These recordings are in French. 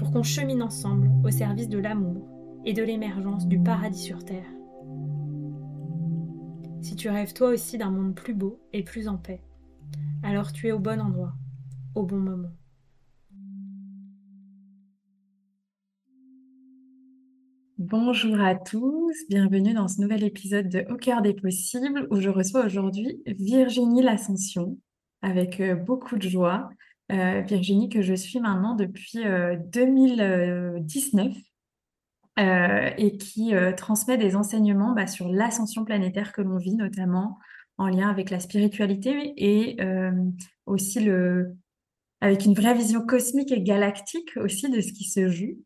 pour qu'on chemine ensemble au service de l'amour et de l'émergence du paradis sur Terre. Si tu rêves toi aussi d'un monde plus beau et plus en paix, alors tu es au bon endroit, au bon moment. Bonjour à tous, bienvenue dans ce nouvel épisode de Au cœur des possibles où je reçois aujourd'hui Virginie L'Ascension avec euh, beaucoup de joie. Euh, Virginie que je suis maintenant depuis 2019 euh, et qui transmet des enseignements bah, sur l'ascension planétaire que l'on vit, notamment en lien avec la spiritualité et aussi le, avec une vraie vision cosmique et galactique aussi de ce qui se joue.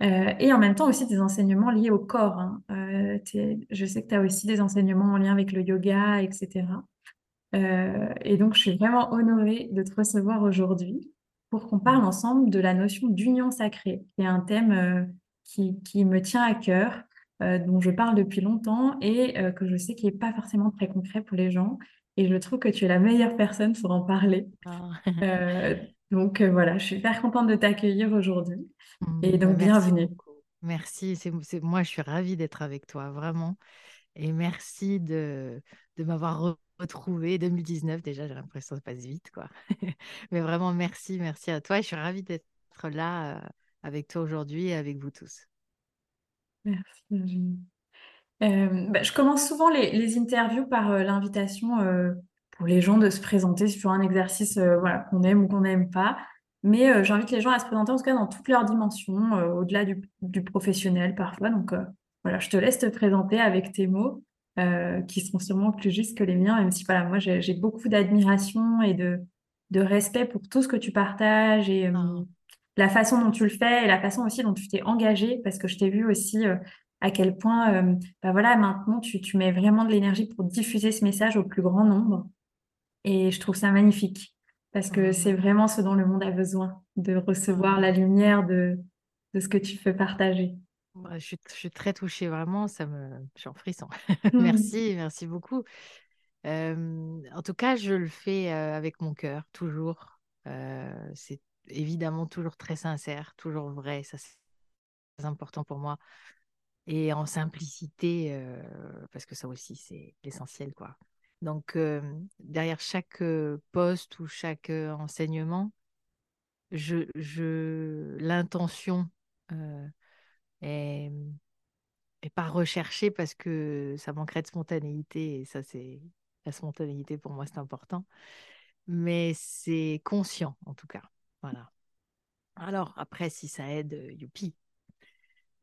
et en même temps aussi des enseignements liés au corps. Hein. je sais que tu as aussi des enseignements en lien avec le yoga, etc. Euh, et donc, je suis vraiment honorée de te recevoir aujourd'hui pour qu'on parle ensemble de la notion d'union sacrée, qui est un thème euh, qui, qui, me tient à cœur, euh, dont je parle depuis longtemps et que je sais qui n'est pas forcément très concret pour les gens. Et je trouve que tu es la meilleure personne pour en parler. Ah. donc voilà, je suis hyper contente de t'accueillir aujourd'hui. Mmh, et donc, bienvenue. Merci, c'est moi, je suis ravie d'être avec toi, vraiment. Et merci de, de m'avoir retrouvé 2019 déjà, j'ai l'impression que ça passe vite, quoi. Mais vraiment, merci, merci à toi. je suis ravie d'être là euh, avec toi aujourd'hui et avec vous tous. Merci. Euh, bah, je commence souvent les, interviews par euh, l'invitation pour les gens de se présenter sur un exercice voilà, qu'on aime ou qu'on n'aime pas. Mais j'invite les gens à se présenter en tout cas dans toutes leurs dimensions, au-delà du, du, professionnel parfois. Donc voilà, je te laisse te présenter avec tes mots. Euh, qui seront sûrement plus justes que les miens, même si voilà, moi j'ai beaucoup d'admiration et de, de, respect pour tout ce que tu partages et euh, ah. la façon dont tu le fais et la façon aussi dont tu t'es engagé, parce que je t'ai vu aussi euh, à quel point, bah voilà, maintenant tu, tu mets vraiment de l'énergie pour diffuser ce message au plus grand nombre. Et je trouve ça magnifique, parce que ah. c'est vraiment ce dont le monde a besoin, de recevoir la lumière de, de ce que tu fais partager. Je suis, très touchée, vraiment, ça me... je suis en frisson. merci, merci beaucoup. en tout cas, je le fais avec mon cœur, toujours. c'est évidemment toujours très sincère, toujours vrai, ça c'est important pour moi. Et en simplicité, parce que ça aussi, c'est l'essentiel, quoi. Donc, derrière chaque poste ou chaque enseignement, je, je l'intention et, et pas rechercher parce que ça manquerait de spontanéité. Et ça, c'est la spontanéité pour moi, c'est important. Mais c'est conscient, en tout cas. Voilà. Alors, après, si ça aide, youpi,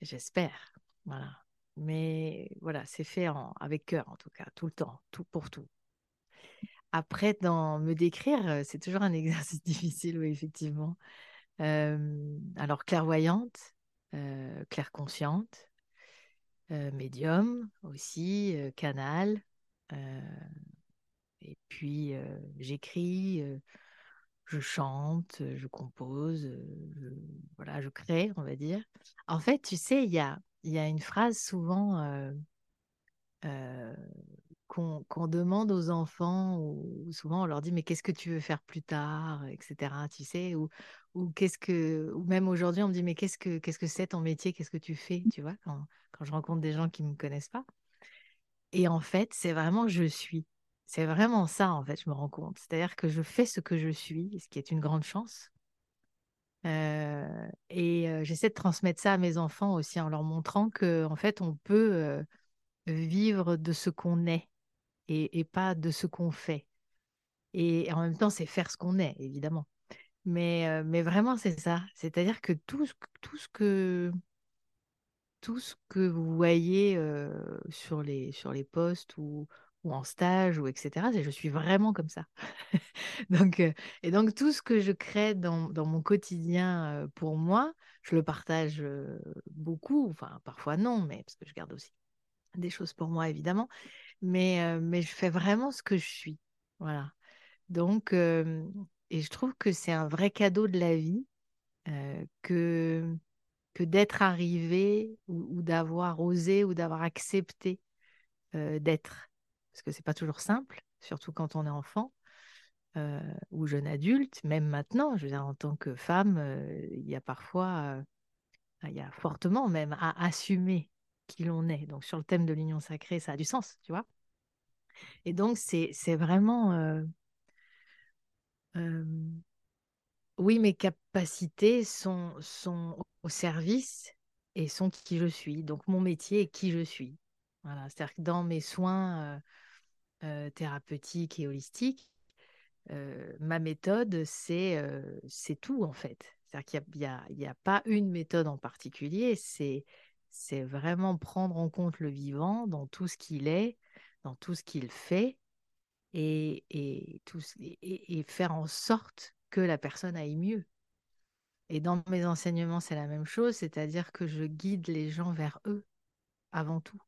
j'espère. Voilà. Mais voilà, c'est fait avec cœur, en tout cas, tout le temps, tout pour tout. Après, dans me décrire, c'est toujours un exercice difficile, oui, effectivement. Euh, alors, clairvoyante, euh, claire consciente, euh, médium aussi, euh, canal. et puis j'écris, je chante, je compose, je, voilà, je crée, on va dire. En fait, tu sais, il y a, y a une phrase souvent qu'on demande aux enfants, ou souvent on leur dit mais qu'est-ce que tu veux faire plus tard, etc. Tu sais, ou, ou qu'est-ce que, ou même aujourd'hui on me dit mais qu'est-ce que qu'est-ce que c'est ton métier, qu'est-ce que tu fais, tu vois, quand, quand je rencontre des gens qui me connaissent pas. Et en fait, c'est vraiment je suis. C'est vraiment ça en fait, je me rends compte. C'est-à-dire que je fais ce que je suis, ce qui est une grande chance. Euh, et j'essaie de transmettre ça à mes enfants aussi en leur montrant que en fait, on peut vivre de ce qu'on est et, pas de ce qu'on fait. Et en même temps, c'est faire ce qu'on est, évidemment. Mais, mais vraiment, c'est ça. C'est-à-dire que tout, tout ce que tout ce que vous voyez sur, les, sur les postes ou, ou en stage ou etc. Je suis vraiment comme ça. donc, et donc tout ce que je crée dans, dans mon quotidien pour moi, je le partage beaucoup. Enfin, parfois non, mais parce que je garde aussi des choses pour moi évidemment. Mais, mais je fais vraiment ce que je suis. Voilà. Donc, et je trouve que c'est un vrai cadeau de la vie que que d'être arrivé ou, d'avoir osé ou d'avoir accepté d'être. Parce que c'est pas toujours simple, surtout quand on est enfant ou jeune adulte, même maintenant. Je veux dire, en tant que femme, il y a parfois, il y a fortement même à assumer qui l'on est. Donc sur le thème de l'union sacrée, ça a du sens, tu vois? Et donc c'est vraiment oui, mes capacités sont, sont au service et sont qui je suis. Donc mon métier est qui je suis. Voilà, c'est-à-dire que dans mes soins euh, euh, thérapeutiques et holistiques, euh, ma méthode, c'est tout en fait. C'est-à-dire qu'il n'y a, a, a, pas une méthode en particulier, c'est vraiment prendre en compte le vivant dans tout ce qu'il est, dans tout ce qu'il fait, et, et, tout, et, faire en sorte que la personne aille mieux. Et dans mes enseignements, c'est la même chose, c'est-à-dire que je guide les gens vers eux avant tout.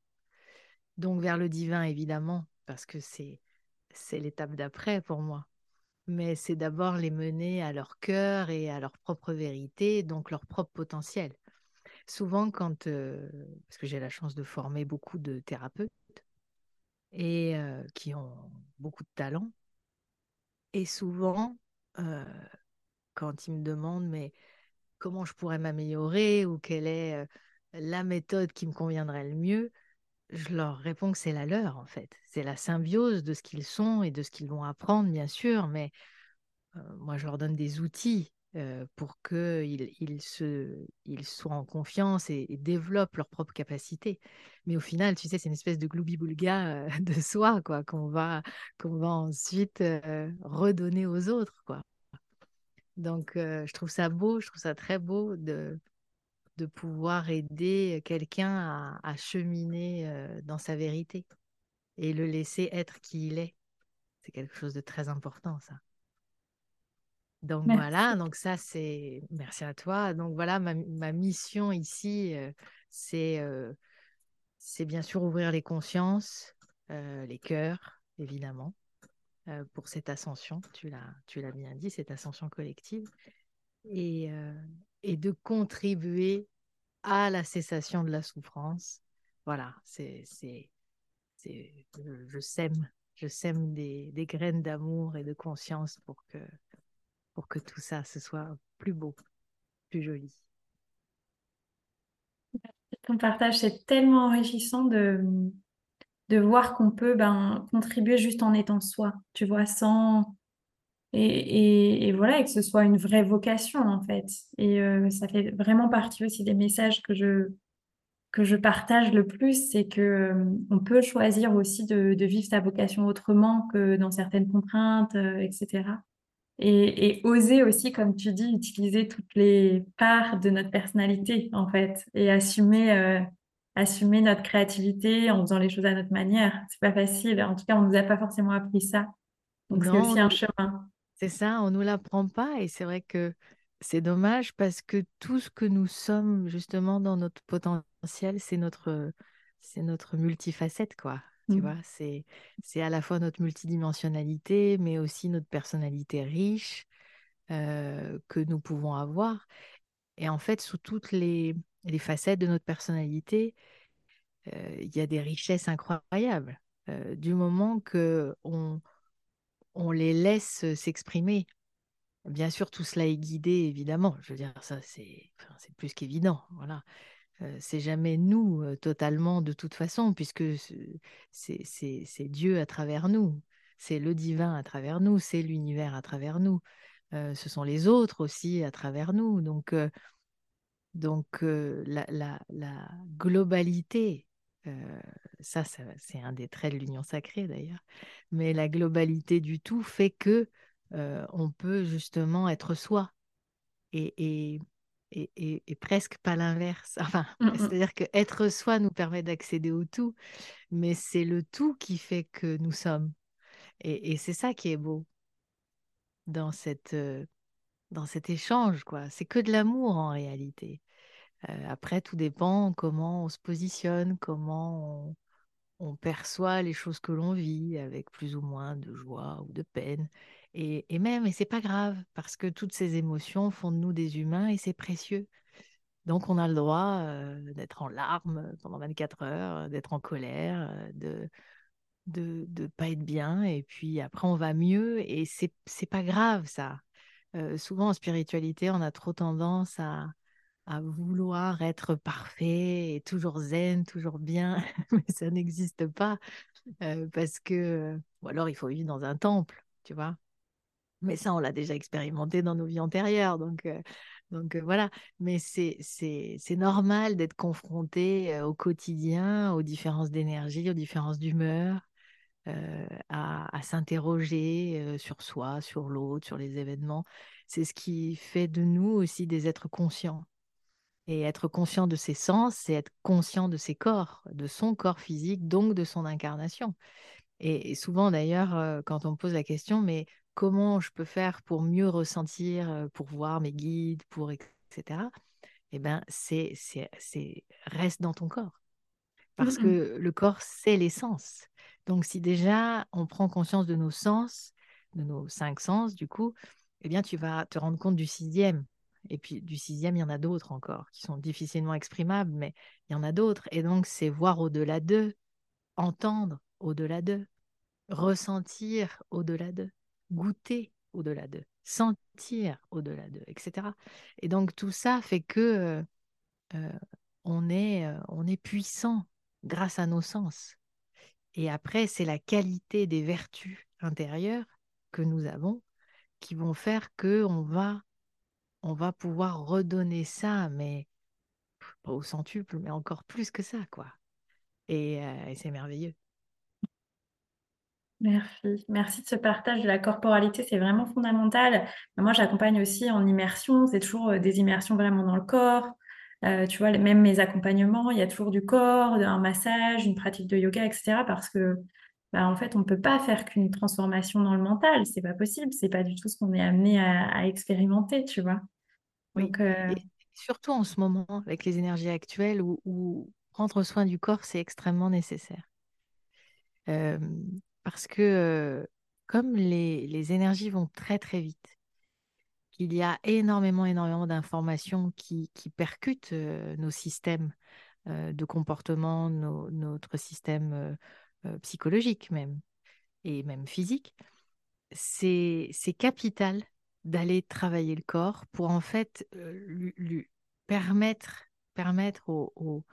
Donc vers le divin, évidemment, parce que c'est c'est l'étape d'après pour moi. Mais c'est d'abord les mener à leur cœur et à leur propre vérité, donc leur propre potentiel. Souvent, quand, euh, parce que j'ai la chance de former beaucoup de thérapeutes et euh, qui ont beaucoup de talent, et souvent, euh, quand ils me demandent mais comment je pourrais m'améliorer ou quelle est euh, la méthode qui me conviendrait le mieux, je leur réponds que c'est la leur en fait. C'est la symbiose de ce qu'ils sont et de ce qu'ils vont apprendre bien sûr, mais moi je leur donne des outils pour qu'ils ils soient en confiance et, développent leur propre capacité. Mais au final, tu sais, c'est une espèce de gloubi-boulga de soi quoi qu'on va, va ensuite redonner aux autres. quoi. Donc, je trouve ça beau, je trouve ça très beau de, de pouvoir aider quelqu'un à, cheminer dans sa vérité et le laisser être qui il est. C'est quelque chose de très important, ça. Donc voilà, donc ça c'est merci à toi. Donc voilà, ma, ma mission ici, c'est c'est bien sûr ouvrir les consciences, les cœurs, évidemment, euh, pour cette ascension, tu l'as, tu l'as bien dit, cette ascension collective, et, euh, et de contribuer à la cessation de la souffrance. Voilà, c'est, c'est, c'est je, sème, je sème des, des graines d'amour et de conscience pour que, pour que tout ça ce soit plus beau, plus joli. Ton partage, c'est tellement enrichissant de, de voir qu'on peut ben, contribuer juste en étant soi, tu vois, sans... Et, et, voilà, et que ce soit une vraie vocation, en fait. Et euh, ça fait vraiment partie aussi des messages que je, que je partage le plus, c'est que euh, on peut choisir aussi de, vivre sa vocation autrement que dans certaines contraintes, euh, etc. Et, et, oser aussi, comme tu dis, utiliser toutes les parts de notre personnalité, en fait, et assumer assumer notre créativité en faisant les choses à notre manière. C'est pas facile. En tout cas, on nous a pas forcément appris ça. Donc c'est aussi un chemin. C'est ça, on nous l'apprend pas et c'est vrai que c'est dommage parce que tout ce que nous sommes justement dans notre potentiel, c'est notre c'est notre multifacette quoi. Tu mmh. vois, c'est c'est à la fois notre multidimensionnalité, mais aussi notre personnalité riche euh, que nous pouvons avoir. Et en fait, sous toutes les les facettes de notre personnalité, euh, il y a des richesses incroyables. Euh, du moment que on, on les laisse s'exprimer. Bien sûr, tout cela est guidé, évidemment. Je veux dire, ça, c'est c'est plus qu'évident. Voilà. C'est jamais nous totalement de toute façon, puisque c'est Dieu à travers nous, c'est le divin à travers nous, c'est l'univers à travers nous, ce sont les autres aussi à travers nous. Donc, Donc, la, globalité, ça, c'est un des traits de l'union sacrée d'ailleurs, mais la globalité du tout fait que on peut justement être soi et, et, et presque pas l'inverse. Enfin, Mm, mm. c'est-à-dire que être soi nous permet d'accéder au tout, mais c'est le tout qui fait que nous sommes. Et, c'est ça qui est beau dans cette, dans cet échange, quoi. C'est que de l'amour en réalité. Euh, après, tout dépend comment on se positionne, comment on, on perçoit les choses que l'on vit avec plus ou moins de joie ou de peine. Et, même, et c'est pas grave, parce que toutes ces émotions font de nous des humains et c'est précieux. Donc, on a le droit euh, d'être en larmes pendant 24 heures, d'être en colère, euh, de de ne pas être bien, et puis après, on va mieux, et c'est c'est pas grave, ça. Euh, souvent, en spiritualité, on a trop tendance à, à vouloir être parfait et toujours zen, toujours bien, mais ça n'existe pas euh, parce que, ou alors il faut vivre dans un temple, tu vois? Mais ça, on l'a déjà expérimenté dans nos vies antérieures, donc, euh, donc euh, voilà. Mais c'est normal d'être confronté euh, au quotidien, aux différences d'énergie, aux différences d'humeur, à, à s'interroger sur soi, sur l'autre, sur les événements. C'est ce qui fait de nous aussi des êtres conscients. Et être conscient de ses sens, c'est être conscient de ses corps, de son corps physique, donc de son incarnation. Et, et souvent d'ailleurs, quand on me pose la question, mais comment je peux faire pour mieux ressentir, pour voir mes guides, pour etc. Eh ben, c'est, reste dans ton corps parce mm. que le corps, c'est l'essence. Donc, si déjà on prend conscience de nos sens, de nos cinq sens, du coup, eh bien, tu vas te rendre compte du sixième. Et puis, du sixième, il y en a d'autres encore qui sont difficilement exprimables, mais il y en a d'autres. Et donc, c'est voir au-delà d'eux, entendre au-delà d'eux, ressentir au-delà d'eux, goûter au-delà d'eux, sentir au-delà d'eux, etc. Et donc, tout ça fait que euh, euh, on est, euh, on est puissant grâce à nos sens. Et après, c'est la qualité des vertus intérieures que nous avons qui vont faire que on va, on va pouvoir redonner ça, mais pas au centuple, mais encore plus que ça, quoi. Et, et c'est merveilleux. Merci. Merci de ce partage de la corporalité, c'est vraiment fondamental. Moi, j'accompagne aussi en immersion, c'est toujours euh, des immersions vraiment dans le corps. Euh, tu vois, même mes accompagnements, il y a toujours du corps, un massage, une pratique de yoga, etc. Parce que, bah, en fait, on ne peut pas faire qu'une transformation dans le mental, c'est pas possible, c'est pas du tout ce qu'on est amené à, à expérimenter, tu vois. Oui. Donc, euh, Et surtout en ce moment, avec les énergies actuelles, où, où prendre soin du corps, c'est extrêmement nécessaire. Euh, parce que euh, comme les, les énergies vont très très vite, qu'il y a énormément, énormément d'informations qui, qui percutent euh, nos systèmes euh, de comportement, notre système psychologique même, et même physique, c'est, capital d'aller travailler le corps pour en fait lui, permettre, permettre au-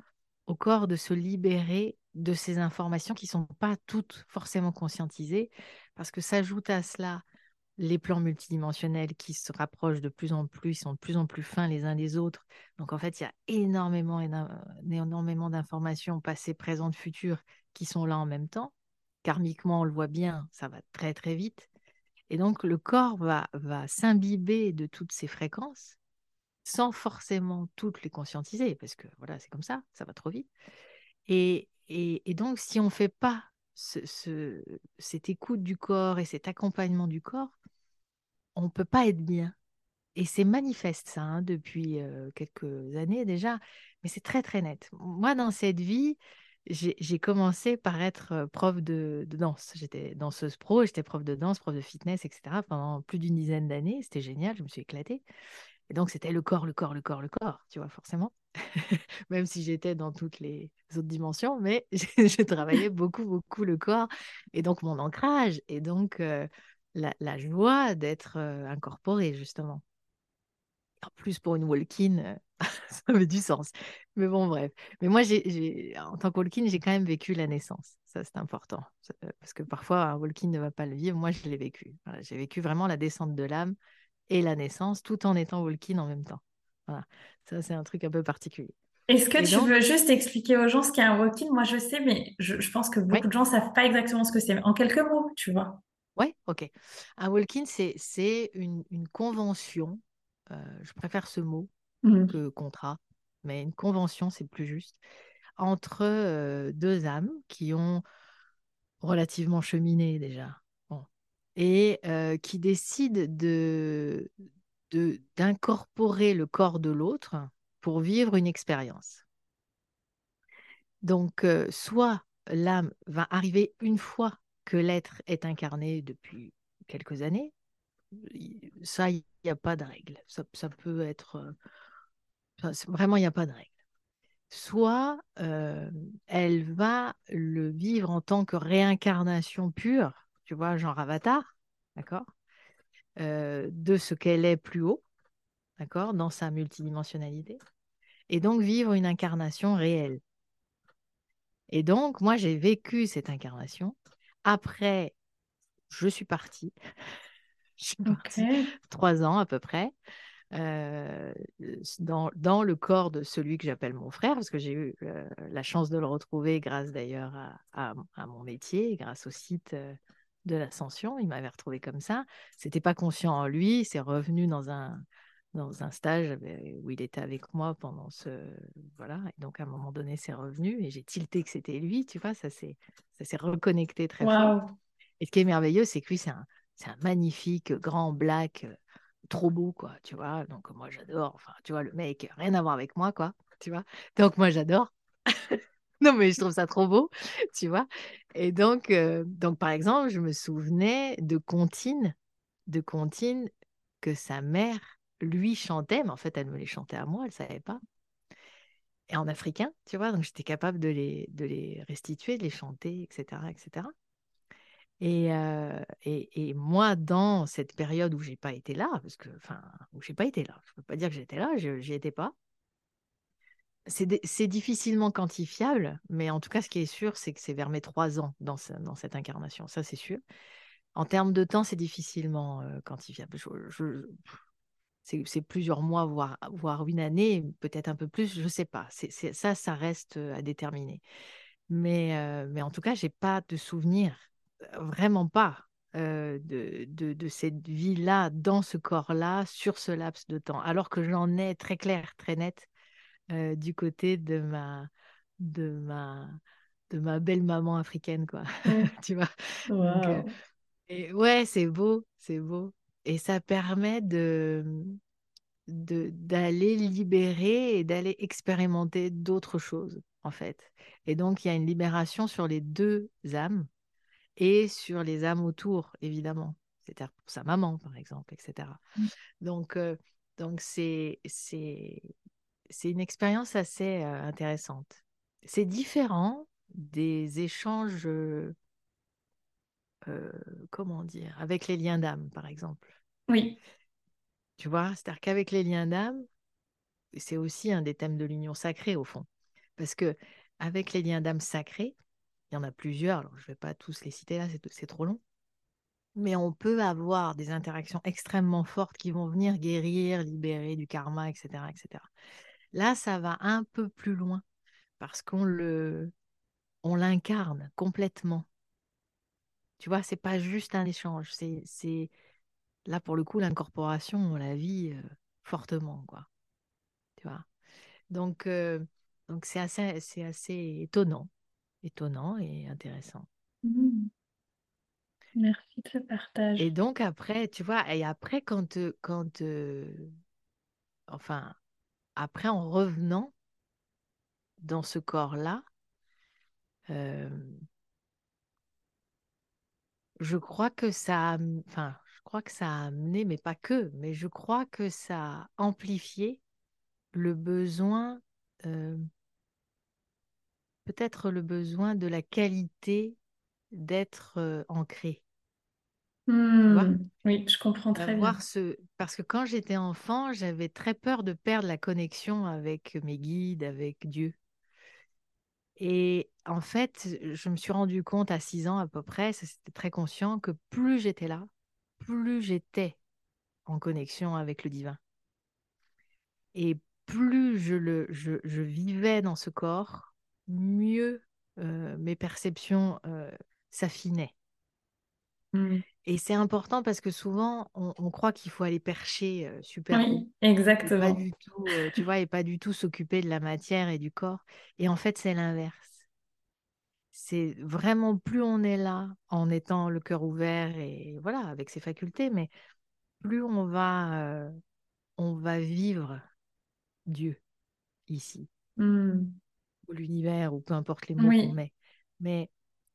au corps de se libérer de ces informations qui ne sont pas toutes forcément conscientisées, parce que s'ajoute à cela les plans multidimensionnels qui se rapprochent de plus en plus, sont de plus en plus fins les uns des autres. Donc en fait, il y a énormément, énormément d'informations passées, présentes, futures qui sont là en même temps. Karmiquement, on le voit bien, ça va très très vite. Et donc le corps va, va s'imbiber de toutes ces fréquences sans forcément toutes les conscientiser, parce que voilà, c'est comme ça, ça va trop vite. Et, et, donc, si on ne fait pas ce, ce, cette écoute du corps et cet accompagnement du corps, on ne peut pas être bien. Et c'est manifeste ça hein, depuis quelques années déjà, mais c'est très très net. Moi, dans cette vie, j'ai commencé par être prof de, de danse. J'étais danseuse pro, j'étais prof de danse, prof de fitness, etc. pendant plus d'une dizaine d'années. C'était génial, je me suis éclatée. Et donc, c'était le corps, le corps, le corps, le corps, tu vois, forcément. Même si j'étais dans toutes les autres dimensions, mais je travaillais beaucoup, beaucoup le corps. Et donc, mon ancrage, et donc euh, la, joie d'être euh, incorporée, justement. En plus, pour une walk-in, euh, ça avait du sens. Mais bon, bref. Mais moi, en tant que walk-in, j'ai quand même vécu la naissance. Ça, c'est important. Parce que parfois, un walk-in ne va pas le vivre. Moi, je l'ai vécu. J'ai vécu vraiment la descente de l'âme et la naissance tout en étant walk-in en même temps. Voilà. Ça, c'est un truc un peu particulier. Est-ce que Et tu donc, veux juste expliquer aux gens ce qu'est un walk-in? Moi, je sais, mais je, je pense que beaucoup de gens savent pas exactement ce que c'est. En quelques mots, tu vois. ouais, ok. Un walk-in, c'est, c'est une, une convention, euh, je préfère ce mot Hmm. que contrat, mais une convention, c'est plus juste, entre euh, deux âmes qui ont relativement cheminé déjà. Et qui décident de, d'incorporer le corps de l'autre pour vivre une expérience. Donc, soit l'âme va arriver une fois que l'être est incarné depuis quelques années, ça, il n'y a pas de règle. Ça, peut être... vraiment, il n'y a pas de règle. Soit elle va le vivre en tant que réincarnation pure, tu vois, genre Avatar, d'accord, euh, de ce qu'elle est plus haut, d'accord, dans sa multidimensionnalité, et donc vivre une incarnation réelle. Et donc, moi, j'ai vécu cette incarnation. Après, je suis partie. Je suis partie trois ans à peu près euh, dans, dans le corps de celui que j'appelle mon frère, parce que j'ai eu euh, la chance de le retrouver grâce d'ailleurs à, à- à mon métier, grâce au site de l'Ascension. Il m'avait retrouvé comme ça. C'était pas conscient en lui, c'est revenu dans un, dans un stage où il était avec moi pendant ce. Voilà. Et donc, à un moment donné, c'est revenu et j'ai tilté que c'était lui, tu vois, ça s'est ça s'est reconnecté très fort. Waouh. Et ce qui est merveilleux, c'est que lui, c'est un, c'est un magnifique grand black, euh, trop beau, quoi, tu vois. Donc, moi, j'adore. Enfin, tu vois, le mec, rien à voir avec moi, quoi, tu vois. Donc, moi, j'adore. Non, mais je trouve ça trop beau, tu vois? Et donc, euh, donc, par exemple, je me souvenais de comptines, de comptines que sa mère lui chantait, mais en fait, elle me les chantait à moi, elle ne savait pas. Et en africain, tu vois, donc j'étais capable de les, de les restituer, de les chanter, etc., etc. Et, euh, et, et moi, dans cette période où j'ai pas été là, parce que, enfin, où j'ai pas été là, je peux pas dire que j'étais là, je j'y étais pas. C'est difficilement quantifiable, mais en tout cas, ce qui est sûr, c'est que c'est vers mes trois ans dans, ce- dans cette incarnation, ça c'est sûr. En termes de temps, c'est difficilement quantifiable. Je- je- c'est plusieurs mois, voire, voire une année, peut-être un peu plus, je sais pas. Ça, ça reste à déterminer. Mais, en tout cas, j'ai pas de souvenir, vraiment pas, de cette vie-là, dans ce corps-là, sur ce laps de temps. Alors que j'en ai très clair, très net, euh, du côté de ma, de ma, de ma belle maman africaine, quoi. Tu vois? Donc, euh, et ouais, c'est beau, c'est beau. Et ça permet de, de, d'aller libérer et d'aller expérimenter d'autres choses, en fait. Et donc, il y a une libération sur les deux âmes et sur les âmes autour, évidemment. C'est-à-dire pour sa maman, par exemple, etc. Donc, euh, donc c'est, c'est, c'est une expérience assez intéressante. C'est différent des échanges, euh, comment dire, avec les liens d'âme, par exemple. Oui. Tu vois, c'est-à-dire qu'avec les liens d'âme, c'est aussi un des thèmes de l'union sacrée, au fond. Parce que avec les liens d'âme sacrés, il y en a plusieurs, alors je ne vais pas tous les citer là, c'est c'est trop long, mais on peut avoir des interactions extrêmement fortes qui vont venir guérir, libérer du karma, etc., etc. Là, ça va un peu plus loin parce qu'on le, on l'incarne complètement. Tu vois, c'est pas juste un échange, c'est, c'est là pour le coup l'incorporation, on la vit euh, fortement, quoi. Tu vois? Donc, euh, donc c'est assez, c'est assez étonnant, étonnant et intéressant. Hmm. Merci de ce Et partage. donc après, tu vois, et après quand, quand euh, enfin, après en revenant dans ce corps-là, euh, je crois que ça, enfin, a amené, mais pas que, mais je crois que ça a amplifié le besoin, euh, peut-être le besoin de la qualité d'être euh, ancré, Hmm. Oui, je comprends très bien. Ce... Parce que quand j'étais enfant, j'avais très peur de perdre la connexion avec mes guides, avec Dieu. Et en fait, je me suis rendu compte à 6 ans à peu près, c'était très conscient, que plus j'étais là, plus j'étais en connexion avec le divin. Et plus je, le, je, je vivais dans ce corps, mieux euh, mes perceptions euh, s'affinaient. Mm. Et c'est important parce que souvent, on, on croit qu'il faut aller percher euh, super haut. Oui, Et pas exactement. du tout, euh, tu vois, et pas du tout s'occuper de la matière et du corps. Et en fait, c'est l'inverse. C'est vraiment plus on est là en étant le cœur ouvert et voilà, avec ses facultés, mais plus on va, euh, on va vivre Dieu ici, Mm. ou l'univers, ou peu importe les mots qu'on met. Mais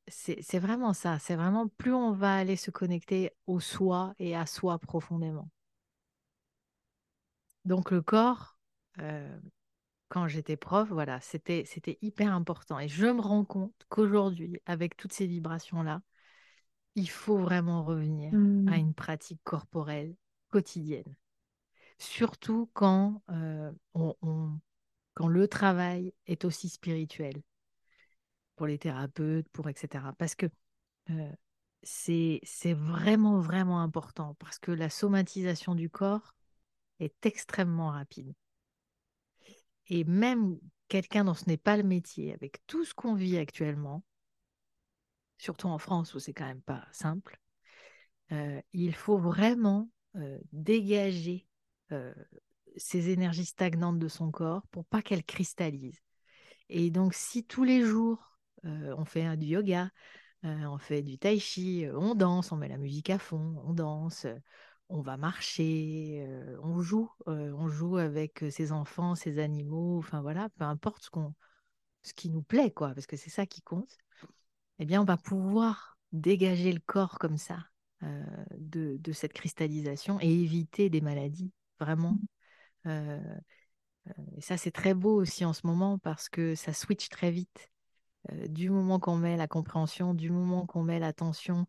c'est vraiment ça, c'est vraiment plus on va aller se connecter au soi et à soi profondément. Donc le corps, euh, quand j'étais prof, voilà, c'était c'était hyper important. Et je me rends compte qu'aujourd'hui, avec toutes ces vibrations-là, il faut vraiment revenir à Mm. une pratique corporelle quotidienne. Surtout quand, euh, on, on- quand le travail est aussi spirituel, pour les thérapeutes, pour etc. Parce que euh, c'est, vraiment, vraiment important, parce que la somatisation du corps est extrêmement rapide. Et même quelqu'un dont ce n'est pas le métier, avec tout ce qu'on vit actuellement, surtout en France où c'est quand même pas simple, il faut vraiment dégager ces énergies stagnantes de son corps pour pas qu'elles cristallisent. Et donc, si tous les jours, on fait du yoga, euh, on fait du tai chi, euh, on danse, on met la musique à fond, on danse, euh, on va marcher, euh, on joue, euh, on joue avec euh, ses enfants, ses animaux, enfin voilà, peu importe ce ce qui nous plaît, quoi, parce que c'est ça qui compte, eh bien, on va pouvoir dégager le corps comme ça euh, de, cette cristallisation et éviter des maladies, vraiment. Euh, et ça, c'est très beau aussi en ce moment parce que ça switch très vite. Euh, du moment qu'on met la compréhension, du moment qu'on met l'attention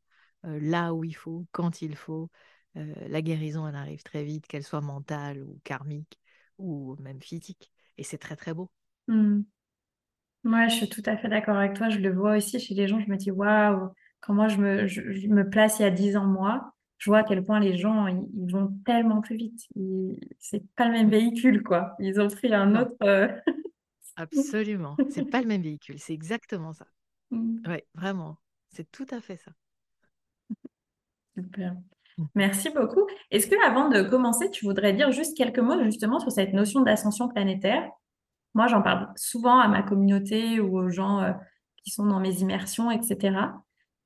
euh, là où il faut, quand il faut, euh, la guérison, elle arrive très vite, qu'elle soit mentale ou karmique ou même physique. Et c'est très, très beau. Mm. Ouais, je suis tout à fait d'accord avec toi. Je le vois aussi chez les gens. Je me dis, waouh, quand moi je me, je, je me place il y a 10 ans, moi, je vois à quel point les gens, ils, ils vont tellement plus vite. C'est pas le même véhicule, quoi. Ils ont pris un autre. euh, absolument. C'est pas le même véhicule, c'est exactement ça. Mm. Oui, vraiment. C'est tout à fait ça. Super. Mm. Merci beaucoup. Est-ce que avant de commencer, tu voudrais dire juste quelques mots justement sur cette notion d'ascension planétaire? Moi, j'en parle souvent à ma communauté ou aux gens euh, qui sont dans mes immersions, etc.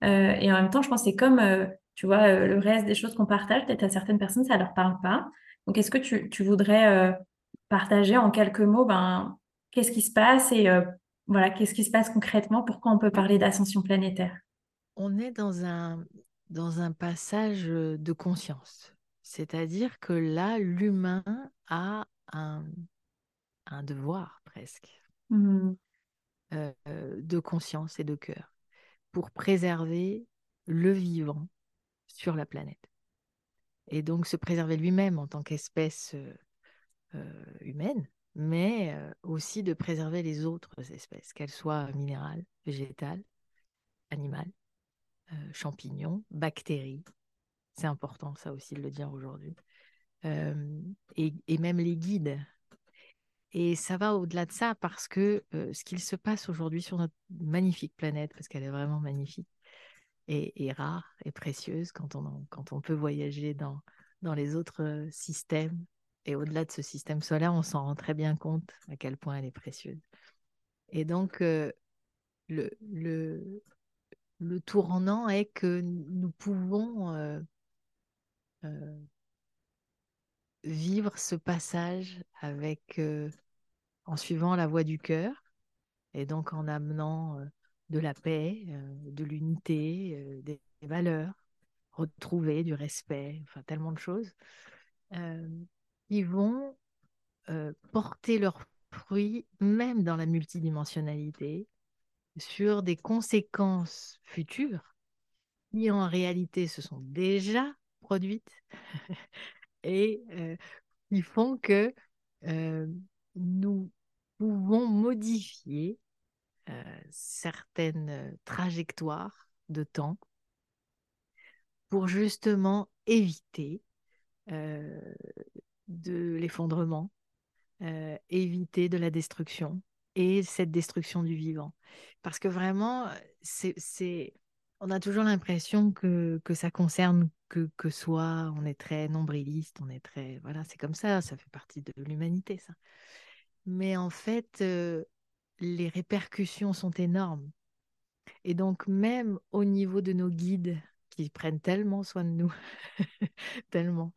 Euh, et en même temps, je pense que c'est comme, euh, tu vois, le reste des choses qu'on partage, peut-être à certaines personnes, ça leur parle pas. Donc, est-ce que tu, tu voudrais partager en quelques mots, ben, qu'est-ce qui se passe et euh, voilà, qu'est-ce qui se passe concrètement? Pourquoi on peut parler d'ascension planétaire? on est dans un, dans un passage euh, de conscience. C'est-à-dire que là, l'humain a un, un devoir presque Hmm, euh, de conscience et de cœur pour préserver le vivant sur la planète. Et donc se préserver lui-même en tant qu'espèce euh, humaine, mais aussi de préserver les autres espèces, qu'elles soient minérales, végétales, animales, champignons, bactéries. C'est important ça aussi de le dire aujourd'hui. Et, même les guides. Et ça va au-delà de ça parce que ce qu'il se passe aujourd'hui sur notre magnifique planète, parce qu'elle est vraiment magnifique, et, et rare et précieuse quand on, quand on peut voyager dans, dans les autres systèmes. Et au-delà de ce système solaire, on s'en rend très bien compte à quel point elle est précieuse. Et donc, euh, le, le, le tournant est que nous pouvons euh, euh, vivre ce passage avec, en suivant la voie du cœur et donc en amenant de la paix, de l'unité, des valeurs retrouvées, du respect, enfin tellement de choses, qui vont euh, porter leurs fruits même dans la multidimensionnalité sur des conséquences futures qui en réalité se sont déjà produites et euh, qui font que euh, nous pouvons modifier certaines trajectoires de temps pour justement éviter de l'effondrement euh, éviter de la destruction et cette destruction du vivant. Parce que vraiment, c'est, on a toujours l'impression que, que ça concerne que, que soi, on est très nombriliste, on est très... Voilà, c'est comme ça, ça fait partie de l'humanité, ça. Mais en fait, euh, les répercussions sont énormes. Et donc, même au niveau de nos guides, qui prennent tellement soin de nous, tellement,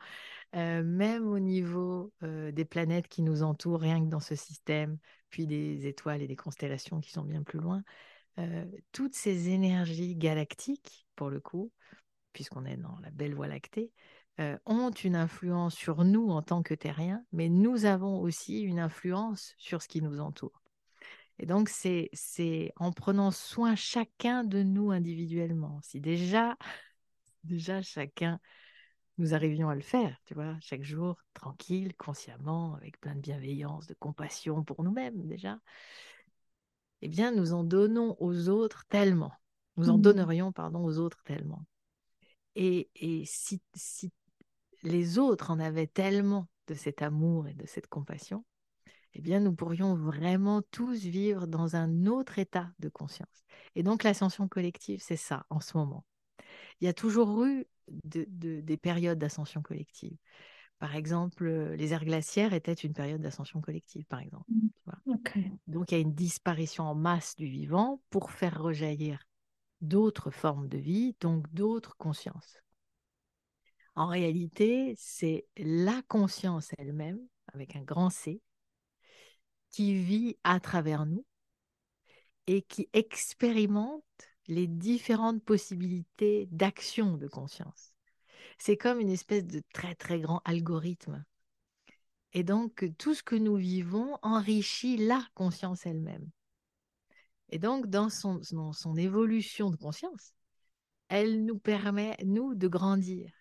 euh, même au niveau euh, des planètes qui nous entourent, rien que dans ce système, puis des étoiles et des constellations qui sont bien plus loin, euh, toutes ces énergies galactiques, pour le coup, puisqu'on est dans la belle voie lactée, ont une influence sur nous en tant que terriens, mais nous avons aussi une influence sur ce qui nous entoure. Et donc, c'est en prenant soin chacun de nous individuellement. Si déjà, déjà chacun nous arrivions à le faire, tu vois, chaque jour, tranquille, consciemment, avec plein de bienveillance, de compassion pour nous-mêmes déjà, eh bien, nous en donnons aux autres tellement. Nous en mmh. donnerions, pardon, aux autres tellement. Et, et si, si les autres en avaient tellement de cet amour et de cette compassion, eh bien, nous pourrions vraiment tous vivre dans un autre état de conscience. Et donc, l'ascension collective, c'est ça en ce moment. Il y a toujours eu des périodes d'ascension collective. Par exemple, euh, les aires glaciaires étaient une période d'ascension collective, par exemple. Mmh. Donc, il y a une disparition en masse du vivant pour faire rejaillir d'autres formes de vie, donc d'autres consciences. En réalité, c'est la conscience elle-même, avec un grand C, qui vit à travers nous et qui expérimente les différentes possibilités d'action de conscience. C'est comme une espèce de très très grand algorithme. Et donc, tout ce que nous vivons enrichit la conscience elle-même. Et donc, dans son, son évolution de conscience, elle nous permet, nous, de grandir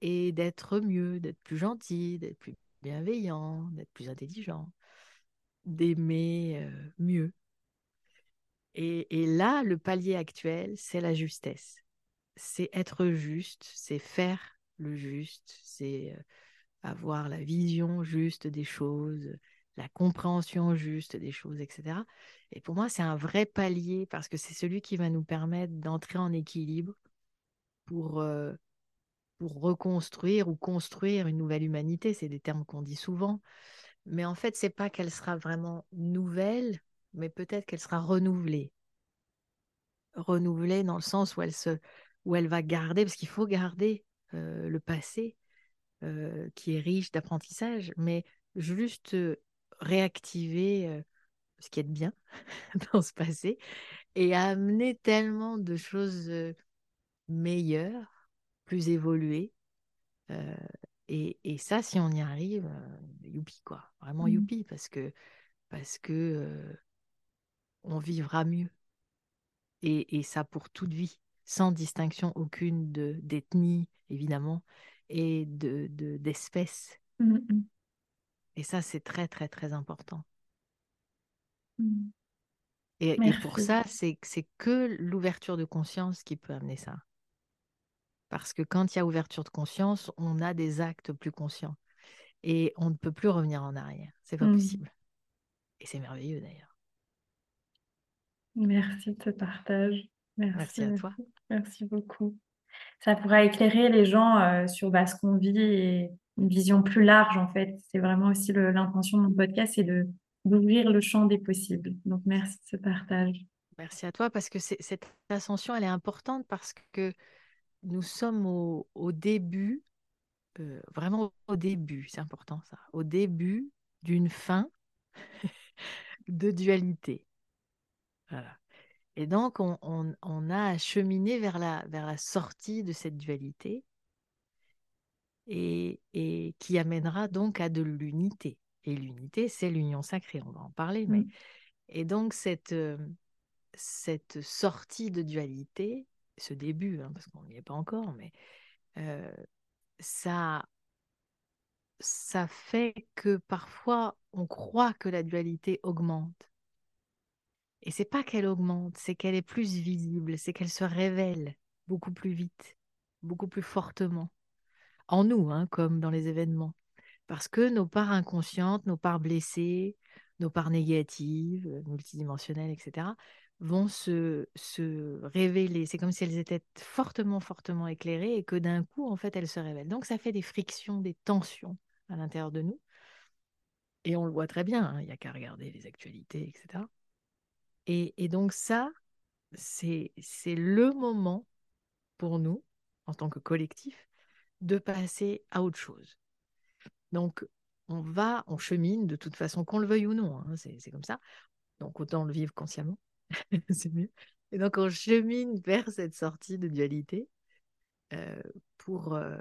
et d'être mieux, d'être plus gentil, d'être plus bienveillant, d'être plus intelligent, d'aimer euh, mieux. Et, là, le palier actuel, c'est la justesse. C'est être juste, c'est faire le juste, c'est euh, avoir la vision juste des choses, la compréhension juste des choses, etc. Et pour moi, c'est un vrai palier parce que c'est celui qui va nous permettre d'entrer en équilibre pour, euh, pour reconstruire ou construire une nouvelle humanité. C'est des termes qu'on dit souvent. Mais en fait, c'est pas qu'elle sera vraiment nouvelle, mais peut-être qu'elle sera renouvelée. Renouvelée dans le sens où elle, se, où elle va garder, parce qu'il faut garder euh, le passé euh, qui est riche d'apprentissage, mais juste euh, réactiver ce qui est de bien dans ce passé et amener tellement de choses meilleures, plus évoluées. Et, et, ça, si on y arrive, youpi, quoi. Vraiment mmh. youpi, parce que, parce que on vivra mieux. Et, ça pour toute vie, sans distinction aucune de d'ethnie, évidemment, et de d'espèces. Mmh, mmh. Et ça, c'est très, très, très important. Mmh. Et, et, pour ça, c'est que l'ouverture de conscience qui peut amener ça. Parce que quand il y a ouverture de conscience, on a des actes plus conscients. Et on ne peut plus revenir en arrière. C'est pas possible. Et c'est merveilleux d'ailleurs. Merci de ce partage. Merci, à toi. Merci beaucoup. Ça pourra éclairer les gens euh, sur bah, ce qu'on vit et une vision plus large en fait. C'est vraiment aussi l'intention de mon podcast, c'est de d'ouvrir le champ des possibles. Donc merci de ce partage. Merci à toi parce que cette ascension, elle est importante parce que nous sommes au, début, euh, vraiment au début, c'est important ça, au début d'une fin de dualité. Et donc, on, a cheminé vers la, vers la sortie de cette dualité et, qui amènera donc à de l'unité. Et l'unité, c'est l'union sacrée, on va en parler. Mais... Et donc, cette, euh, cette sortie de dualité, ce début, hein, parce qu'on n'y est pas encore, mais euh, ça, ça fait que parfois on croit que la dualité augmente. Et c'est pas qu'elle augmente, c'est qu'elle est plus visible, c'est qu'elle se révèle beaucoup plus vite, beaucoup plus fortement. En nous, hein, comme dans les événements. Parce que nos parts inconscientes, nos parts blessées, nos parts négatives, multidimensionnelles, etc., vont se, se révéler. C'est comme si elles étaient fortement, fortement éclairées et que d'un coup, en fait, elles se révèlent. Donc, ça fait des frictions, des tensions à l'intérieur de nous. Et on le voit très bien, hein, il n'y a qu'à regarder les actualités, etc. Et, donc ça, c'est le moment pour nous, en tant que collectif, de passer à autre chose. Donc, on va, on chemine de toute façon, qu'on le veuille ou non, hein, c'est comme ça. Donc, autant le vivre consciemment, c'est mieux. Et donc, on chemine vers cette sortie de dualité euh, pour, euh,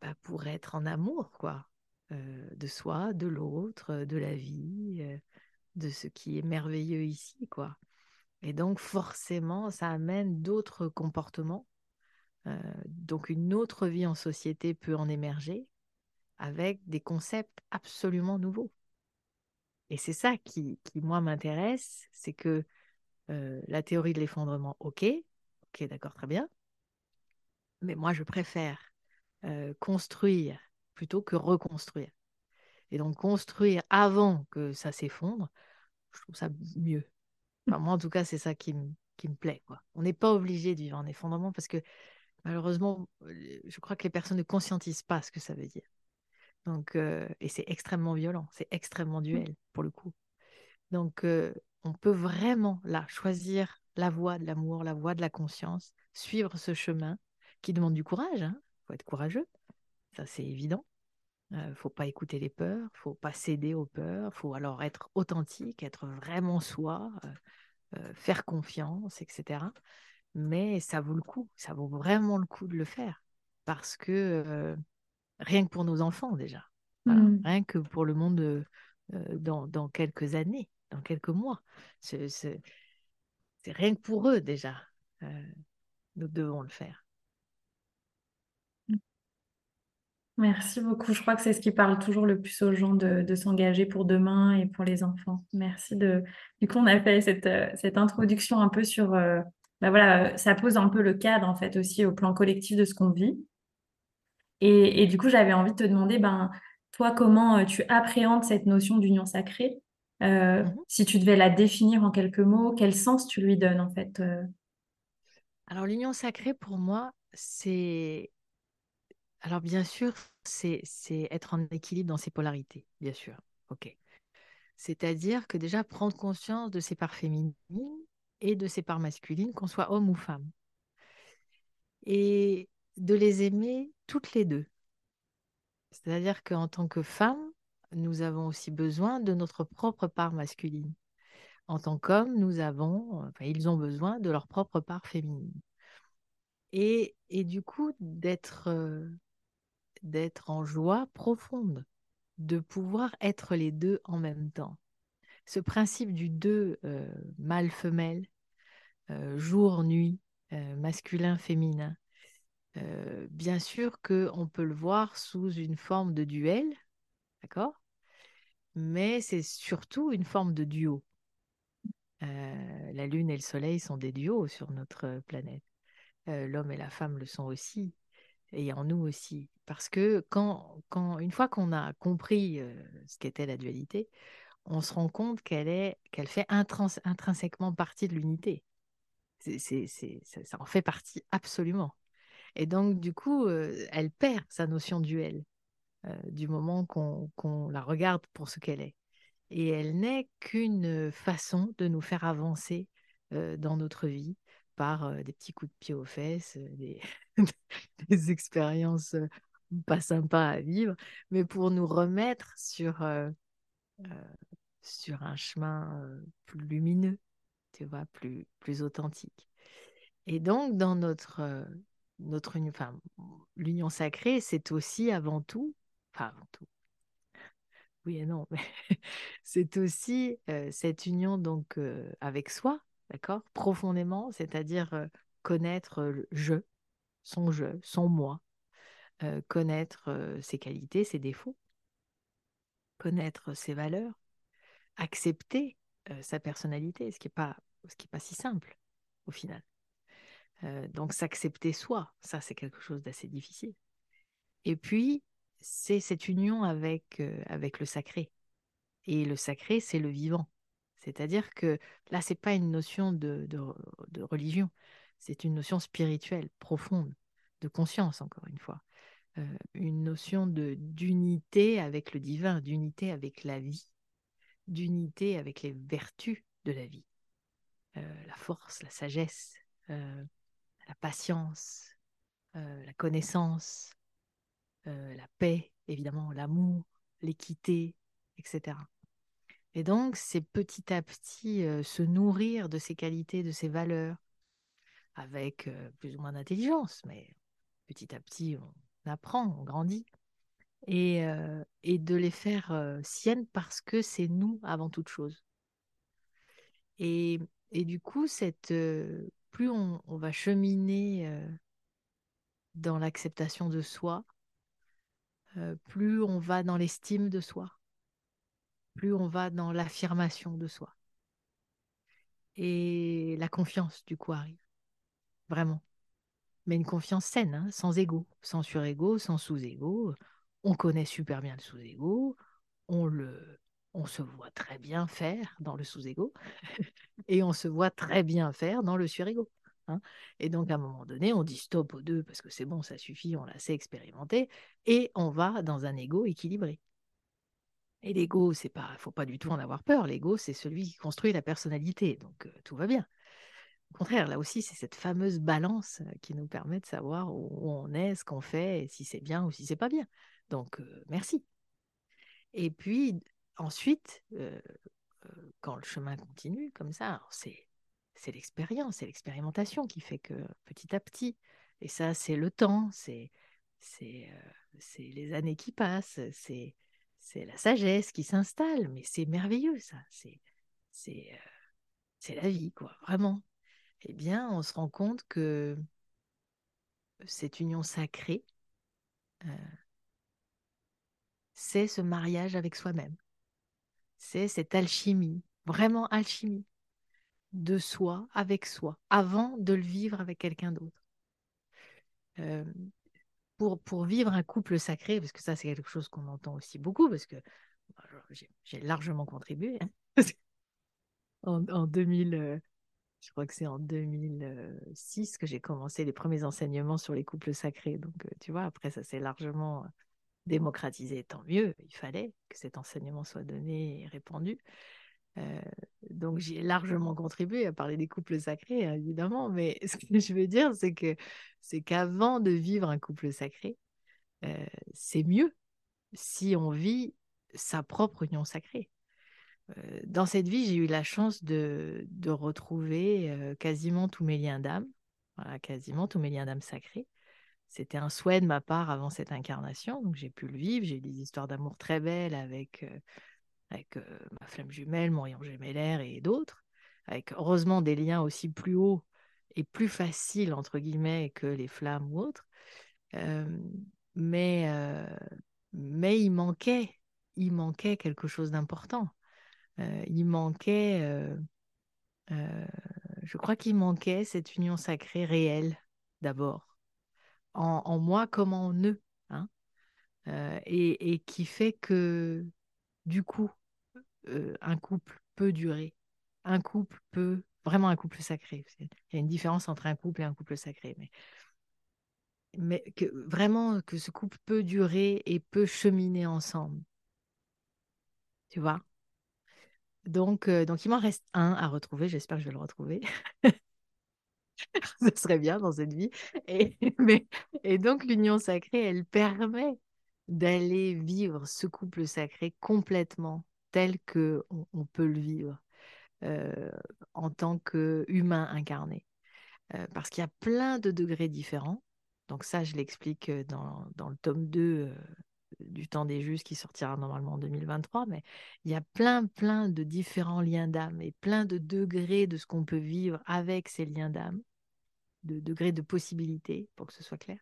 bah, pour être en amour, quoi, euh, de soi, de l'autre, de la vie, de ce qui est merveilleux ici, quoi. Et donc, forcément, ça amène d'autres comportements. donc, une autre vie en société peut en émerger avec des concepts absolument nouveaux. Et c'est ça qui, qui moi, m'intéresse, c'est que euh, la théorie de l'effondrement, ok, ok, d'accord, très bien, mais moi, je préfère euh, construire plutôt que reconstruire. Et donc, construire avant que ça s'effondre, je trouve ça mieux. Enfin, moi, en tout cas, c'est ça qui, qui me plaît. Quoi. On n'est pas obligé de vivre en effondrement parce que malheureusement, je crois que les personnes ne conscientisent pas ce que ça veut dire. Donc, euh, et c'est extrêmement violent, c'est extrêmement duel pour le coup. Donc, euh, on peut vraiment là choisir la voie de l'amour, la voie de la conscience, suivre ce chemin qui demande du courage. Il hein. faut être courageux, ça c'est évident. Il euh, ne faut pas écouter les peurs, faut pas céder aux peurs, faut alors être authentique, être vraiment soi, faire confiance, etc. Mais ça vaut le coup, ça vaut vraiment le coup de le faire parce que rien que pour nos enfants déjà, hmm. rien que pour le monde euh, dans, dans, quelques années, dans quelques mois. C'est rien que pour eux déjà. Euh, nous devons le faire. Merci beaucoup. Je crois que c'est ce qui parle toujours le plus aux gens de, de s'engager pour demain et pour les enfants. Merci de. Du coup, on a fait cette, euh, cette introduction un peu sur. bah voilà, ça pose un peu le cadre en fait aussi au plan collectif de ce qu'on vit. Et, du coup, j'avais envie de te demander, ben, toi, comment euh, tu appréhendes cette notion d'union sacrée? Euh, mmh Si tu devais la définir en quelques mots, quel sens tu lui donnes en fait euh? Alors, l'union sacrée, pour moi, c'est... Alors, bien sûr, c'est être en équilibre dans ses polarités, bien sûr. OK. C'est-à-dire que déjà, prendre conscience de ses parts féminines et de ses parts masculines, qu'on soit homme ou femme. Et de les aimer toutes les deux. C'est-à-dire qu'en tant que femme, nous avons aussi besoin de notre propre part masculine. En tant qu'homme, nous avons, enfin, ils ont besoin de leur propre part féminine. Et, du coup, d'être euh, d'être en joie profonde, de pouvoir être les deux en même temps. Ce principe du deux, euh, mâle-femelle, euh, jour-nuit, masculin-féminin, euh, bien sûr qu'on peut le voir sous une forme de duel, d'accord? Mais c'est surtout une forme de duo. La Lune et le Soleil sont des duos sur notre planète. L'homme et la femme le sont aussi, et en nous aussi. Parce que quand, quand une fois qu'on a compris ce qu'était la dualité, on se rend compte qu'elle est qu'elle fait intrinsèquement partie de l'unité. Ça, en fait partie absolument. Et donc, du coup, elle perd sa notion duel euh, du moment qu'on la regarde pour ce qu'elle est. Et elle n'est qu'une façon de nous faire avancer dans notre vie par des petits coups de pied aux fesses, des expériences pas sympas à vivre, mais pour nous remettre sur, sur un chemin plus lumineux, tu vois, plus, plus authentique. Et donc, dans notre, notre union, enfin, l'union sacrée, c'est aussi avant tout, enfin avant tout, oui et non, mais c'est aussi euh, cette union donc euh, avec soi, d'accord, profondément, c'est-à-dire euh, connaître le je, son je, son moi, connaître ses qualités, ses défauts, connaître ses valeurs, accepter sa personnalité, ce qui n'est pas, ce pas si simple au final. Euh, donc s'accepter soi, ça c'est quelque chose d'assez difficile. Et puis c'est cette union avec, avec le sacré. Et le sacré, c'est le vivant. C'est-à-dire que là, c'est pas une notion de, de, religion, c'est une notion spirituelle, profonde, de conscience, encore une fois. Une notion de d'unité avec le divin, d'unité avec la vie, d'unité avec les vertus de la vie. la force, la sagesse, la patience, la connaissance, la paix, évidemment, l'amour, l'équité, etc. Et donc, c'est petit à petit se nourrir de ces qualités, de ces valeurs, avec plus ou moins d'intelligence, mais petit à petit, on apprend, on grandit, et, et de les faire siennes parce que c'est nous avant toute chose. Et, du coup, cette, plus on, on, va cheminer dans l'acceptation de soi, plus on va dans l'estime de soi plus on va dans l'affirmation de soi. Et la confiance, du coup, arrive. Vraiment. Mais une confiance saine, hein, sans ego, sans sur-ego, sans sous-ego. On connaît super bien le sous-ego. On, on se voit très bien faire dans le sous-ego. et on se voit très bien faire dans le sur-ego. Hein. Et donc, à un moment donné, on dit stop aux deux parce que c'est bon, ça suffit, on l'a sait expérimenté. Et on va dans un ego équilibré. Et l'ego, c'est pas, faut pas du tout en avoir peur. L'ego, c'est celui qui construit la personnalité, donc tout va bien. Au contraire, là aussi, c'est cette fameuse balance qui nous permet de savoir où on est, ce qu'on fait, et si c'est bien ou si c'est pas bien. Donc, merci. Et puis ensuite, quand le chemin continue comme ça, c'est l'expérience, c'est l'expérimentation qui fait que petit à petit, et ça, c'est le temps, c'est les années qui passent, c'est la sagesse qui s'installe, mais c'est merveilleux ça, c'est c'est la vie quoi, vraiment. Eh bien, on se rend compte que cette union sacrée, euh, c'est ce mariage avec soi-même, c'est cette alchimie, vraiment alchimie de soi avec soi, avant de le vivre avec quelqu'un d'autre. Euh, pour, vivre un couple sacré, parce que ça, c'est quelque chose qu'on entend aussi beaucoup, parce que bah, j'ai largement contribué. Hein. en, en, 2000, euh, je crois que c'est en 2006 que j'ai commencé les premiers enseignements sur les couples sacrés. Donc, euh, tu vois, après, ça s'est largement démocratisé, tant mieux. Il fallait que cet enseignement soit donné et répandu. Euh, donc j'ai largement contribué à parler des couples sacrés, hein, évidemment, mais ce que je veux dire, c'est que c'est qu'avant de vivre un couple sacré, euh, c'est mieux si on vit sa propre union sacrée. Dans cette vie, j'ai eu la chance de, retrouver quasiment tous mes liens d'âme, voilà, quasiment tous mes liens d'âme sacrés. C'était un souhait de ma part avant cette incarnation, donc j'ai pu le vivre. J'ai eu des histoires d'amour très belles avec avec ma flamme jumelle, mon rayon gemellaire et d'autres, avec heureusement des liens aussi plus hauts et plus faciles, entre guillemets, que les flammes ou autres. Mais, mais il manquait, il manquait quelque chose d'important. Il manquait, je crois qu'il manquait cette union sacrée réelle, d'abord, en, moi comme en eux. Hein et, qui fait que du coup, euh, un couple peut durer. Un couple peut, vraiment un couple sacré. Il y a une différence entre un couple et un couple sacré, mais, mais vraiment que ce couple peut durer et peut cheminer ensemble. Tu vois? Donc, euh, donc, il m'en reste un à retrouver. J'espère que je vais le retrouver. Ce serait bien dans cette vie. Et, donc, l'union sacrée, elle permet d'aller vivre ce couple sacré complètement tel que on, peut le vivre euh, en tant qu'humain incarné. Euh, parce qu'il y a plein de degrés différents. Donc ça, je l'explique dans, dans, le tome 2 du temps des justes qui sortira normalement en 2023, mais il y a plein, plein de différents liens d'âme et plein de degrés de ce qu'on peut vivre avec ces liens d'âme, de degrés de possibilités, pour que ce soit clair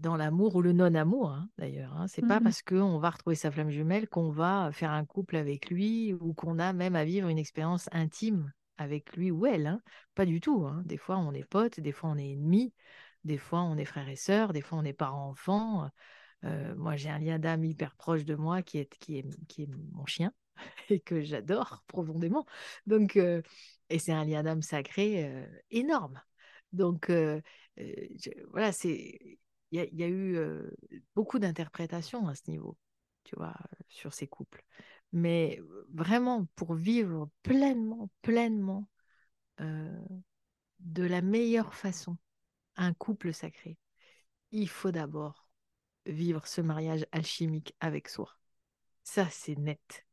dans l'amour ou le non-amour, hein, d'ailleurs. Hein. C'est pas mmh parce qu'on va retrouver sa flamme jumelle qu'on va faire un couple avec lui ou qu'on a même à vivre une expérience intime avec lui ou elle. Hein. Pas du tout. Des fois, on est potes, des fois, on est ennemis, des fois, on est frères et sœurs, des fois, on est parents-enfants. Moi, j'ai un lien d'âme hyper proche de moi qui est, qui est, qui est mon chien et que j'adore profondément. Donc, et c'est un lien d'âme sacré énorme. Donc, voilà, c'est il y, a eu beaucoup d'interprétations à ce niveau, tu vois, sur ces couples. Mais vraiment, pour vivre pleinement, pleinement, de la meilleure façon, un couple sacré, il faut d'abord vivre ce mariage alchimique avec soi. Ça, c'est net.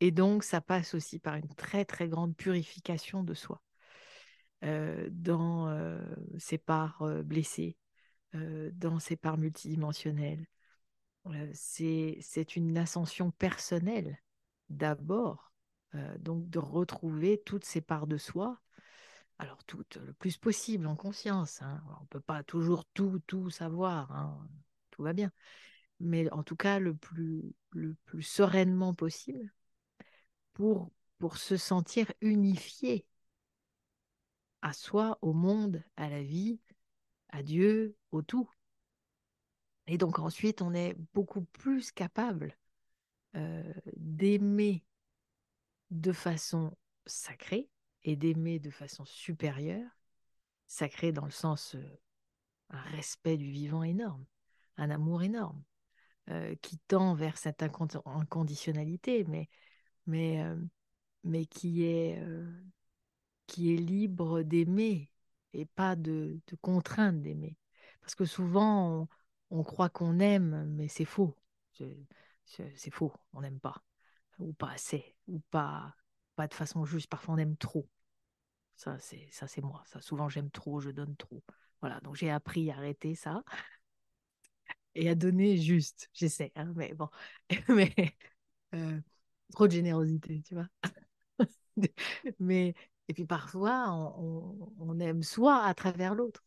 Et donc, ça passe aussi par une très, très grande purification de soi, dans ses parts blessées, dans ses parts multidimensionnelles. c'est une ascension personnelle d'abord, donc de retrouver toutes ces parts de soi, alors toutes le plus possible en conscience. Hein. On ne peut pas toujours tout, tout savoir, hein. Va bien, mais en tout cas le plus, le plus sereinement possible pour, pour se sentir unifié à soi, au monde, à la vie, à Dieu, au tout. Et donc ensuite, on est beaucoup plus capable euh, d'aimer de façon sacrée et d'aimer de façon supérieure, sacrée dans le sens euh, un respect du vivant énorme, un amour énorme, euh, qui tend vers cette inconditionnalité, mais, mais, mais qui, est, qui est libre d'aimer et pas de, de contrainte d'aimer. Parce que souvent, on, croit qu'on aime, mais c'est faux. C'est faux, on n'aime pas. Ou pas assez, ou pas, pas de façon juste. Parfois, on aime trop. Ça, c'est ça c'est moi. Ça, souvent, j'aime trop, je donne trop. Voilà, donc j'ai appris à arrêter ça et à donner juste. J'essaie, hein, mais bon. mais euh, trop de générosité, tu vois. mais et puis parfois, on, aime soi à travers l'autre.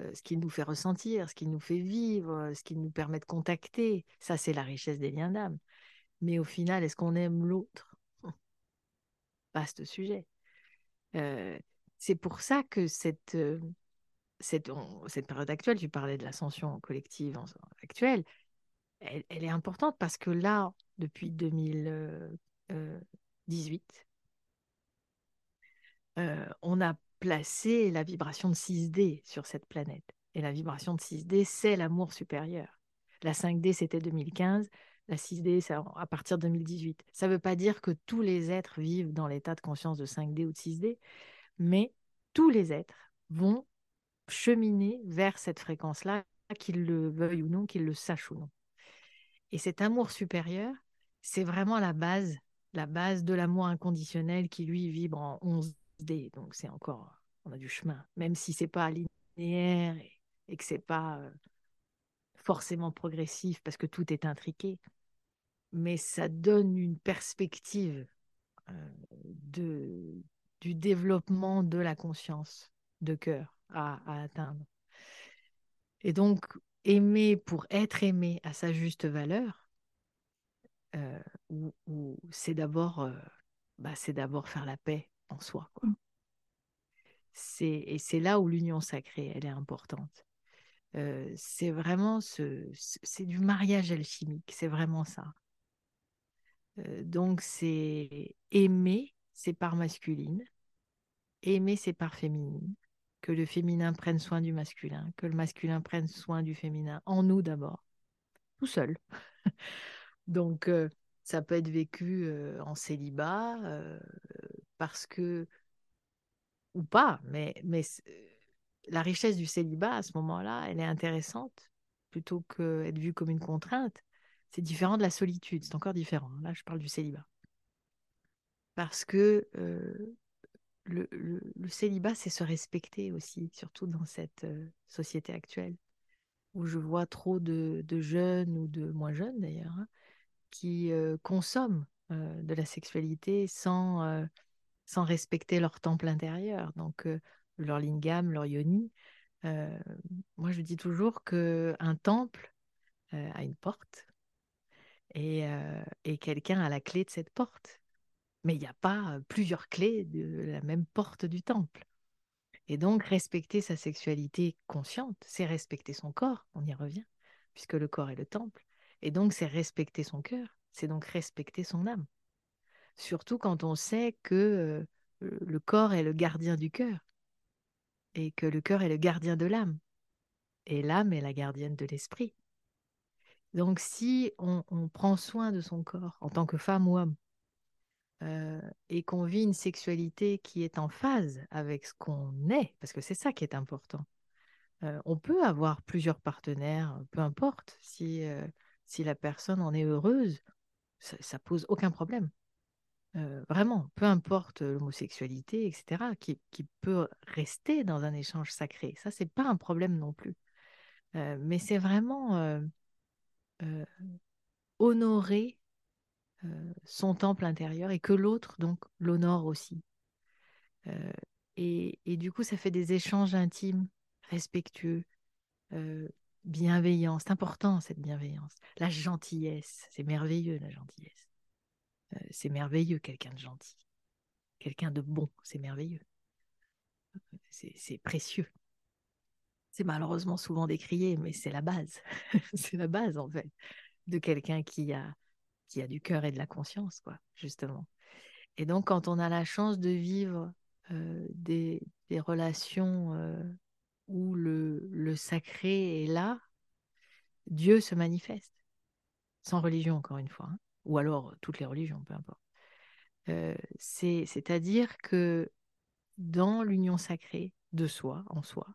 Euh, ce qui nous fait ressentir, ce qui nous fait vivre, ce qui nous permet de contacter. Ça, c'est la richesse des liens d'âme. Mais au final, est-ce qu'on aime l'autre? Vaste sujet. Euh, c'est pour ça que cette, euh, cette, cette, période actuelle, tu parlais de l'ascension collective actuelle, elle, est importante parce que là, depuis 2018, euh, on a placé la vibration de 6D sur cette planète. Et la vibration de 6D, c'est l'amour supérieur. La 5D, c'était 2015. La 6D, c'est à partir de 2018. Ça ne veut pas dire que tous les êtres vivent dans l'état de conscience de 5D ou de 6D, mais tous les êtres vont cheminer vers cette fréquence-là, qu'ils le veuillent ou non, qu'ils le sachent ou non. Et cet amour supérieur, c'est vraiment la base, la base de l'amour inconditionnel qui, lui, vibre en 11 donc c'est encore, on a du chemin, même si c'est pas linéaire et, et que c'est pas euh, forcément progressif parce que tout est intriqué, mais ça donne une perspective euh, de, du développement de la conscience de cœur à, atteindre. Et donc, aimer pour être aimé à sa juste valeur, euh, c'est d'abord bah, c'est d'abord faire la paix en soi. Quoi. Mm. Et c'est là où l'union sacrée, elle est importante. Euh, c'est vraiment ce, c'est du mariage alchimique, c'est vraiment ça. Euh, donc c'est aimer ses parts masculines, aimer ses parts féminines, que le féminin prenne soin du masculin, que le masculin prenne soin du féminin, en nous d'abord, tout seul. donc euh, ça peut être vécu en célibat, parce que, ou pas, mais, mais la richesse du célibat à ce moment-là, elle est intéressante plutôt qu'être vue comme une contrainte. C'est différent de la solitude, c'est encore différent. Là, je parle du célibat. Parce que le, célibat, c'est se respecter aussi, surtout dans cette société actuelle, où je vois trop de, jeunes ou de moins jeunes d'ailleurs, hein, qui consomment de la sexualité sans sans respecter leur temple intérieur, donc leur lingam, leur yoni. Moi, je dis toujours qu'un temple a une porte et, et quelqu'un a la clé de cette porte. Mais il n'y a pas plusieurs clés de la même porte du temple. Et donc, respecter sa sexualité consciente, c'est respecter son corps, on y revient. puisque le corps est le temple. Et donc, c'est respecter son cœur, c'est donc respecter son âme. Surtout quand on sait que le corps est le gardien du cœur et que le cœur est le gardien de l'âme et l'âme est la gardienne de l'esprit. Donc, si on, prend soin de son corps en tant que femme ou homme, euh, et qu'on vit une sexualité qui est en phase avec ce qu'on est, parce que c'est ça qui est important. Euh, on peut avoir plusieurs partenaires, peu importe, si, euh, si la personne en est heureuse, ça, ça pose aucun problème. vraiment, peu importe l'homosexualité, etc., qui, qui, peut rester dans un échange sacré. Ça, c'est pas un problème non plus. mais c'est vraiment honorer euh, son temple intérieur et que l'autre, donc, l'honore aussi. Euh, et, du coup, ça fait des échanges intimes, respectueux, euh, bienveillants. C'est important, cette bienveillance. La gentillesse, c'est merveilleux, la gentillesse. c'est merveilleux, quelqu'un de gentil. Quelqu'un de bon, c'est merveilleux. C'est précieux. C'est malheureusement souvent décrié, mais c'est la base. c'est la base, en fait, de quelqu'un qui a qui a du cœur et de la conscience, quoi, justement. Et donc, quand on a la chance de vivre euh, des, relations euh, où le, sacré est là, Dieu se manifeste. Sans religion, encore une fois, hein. ou alors toutes les religions, peu importe. Euh, c'est-à-dire que dans l'union sacrée de soi, en soi,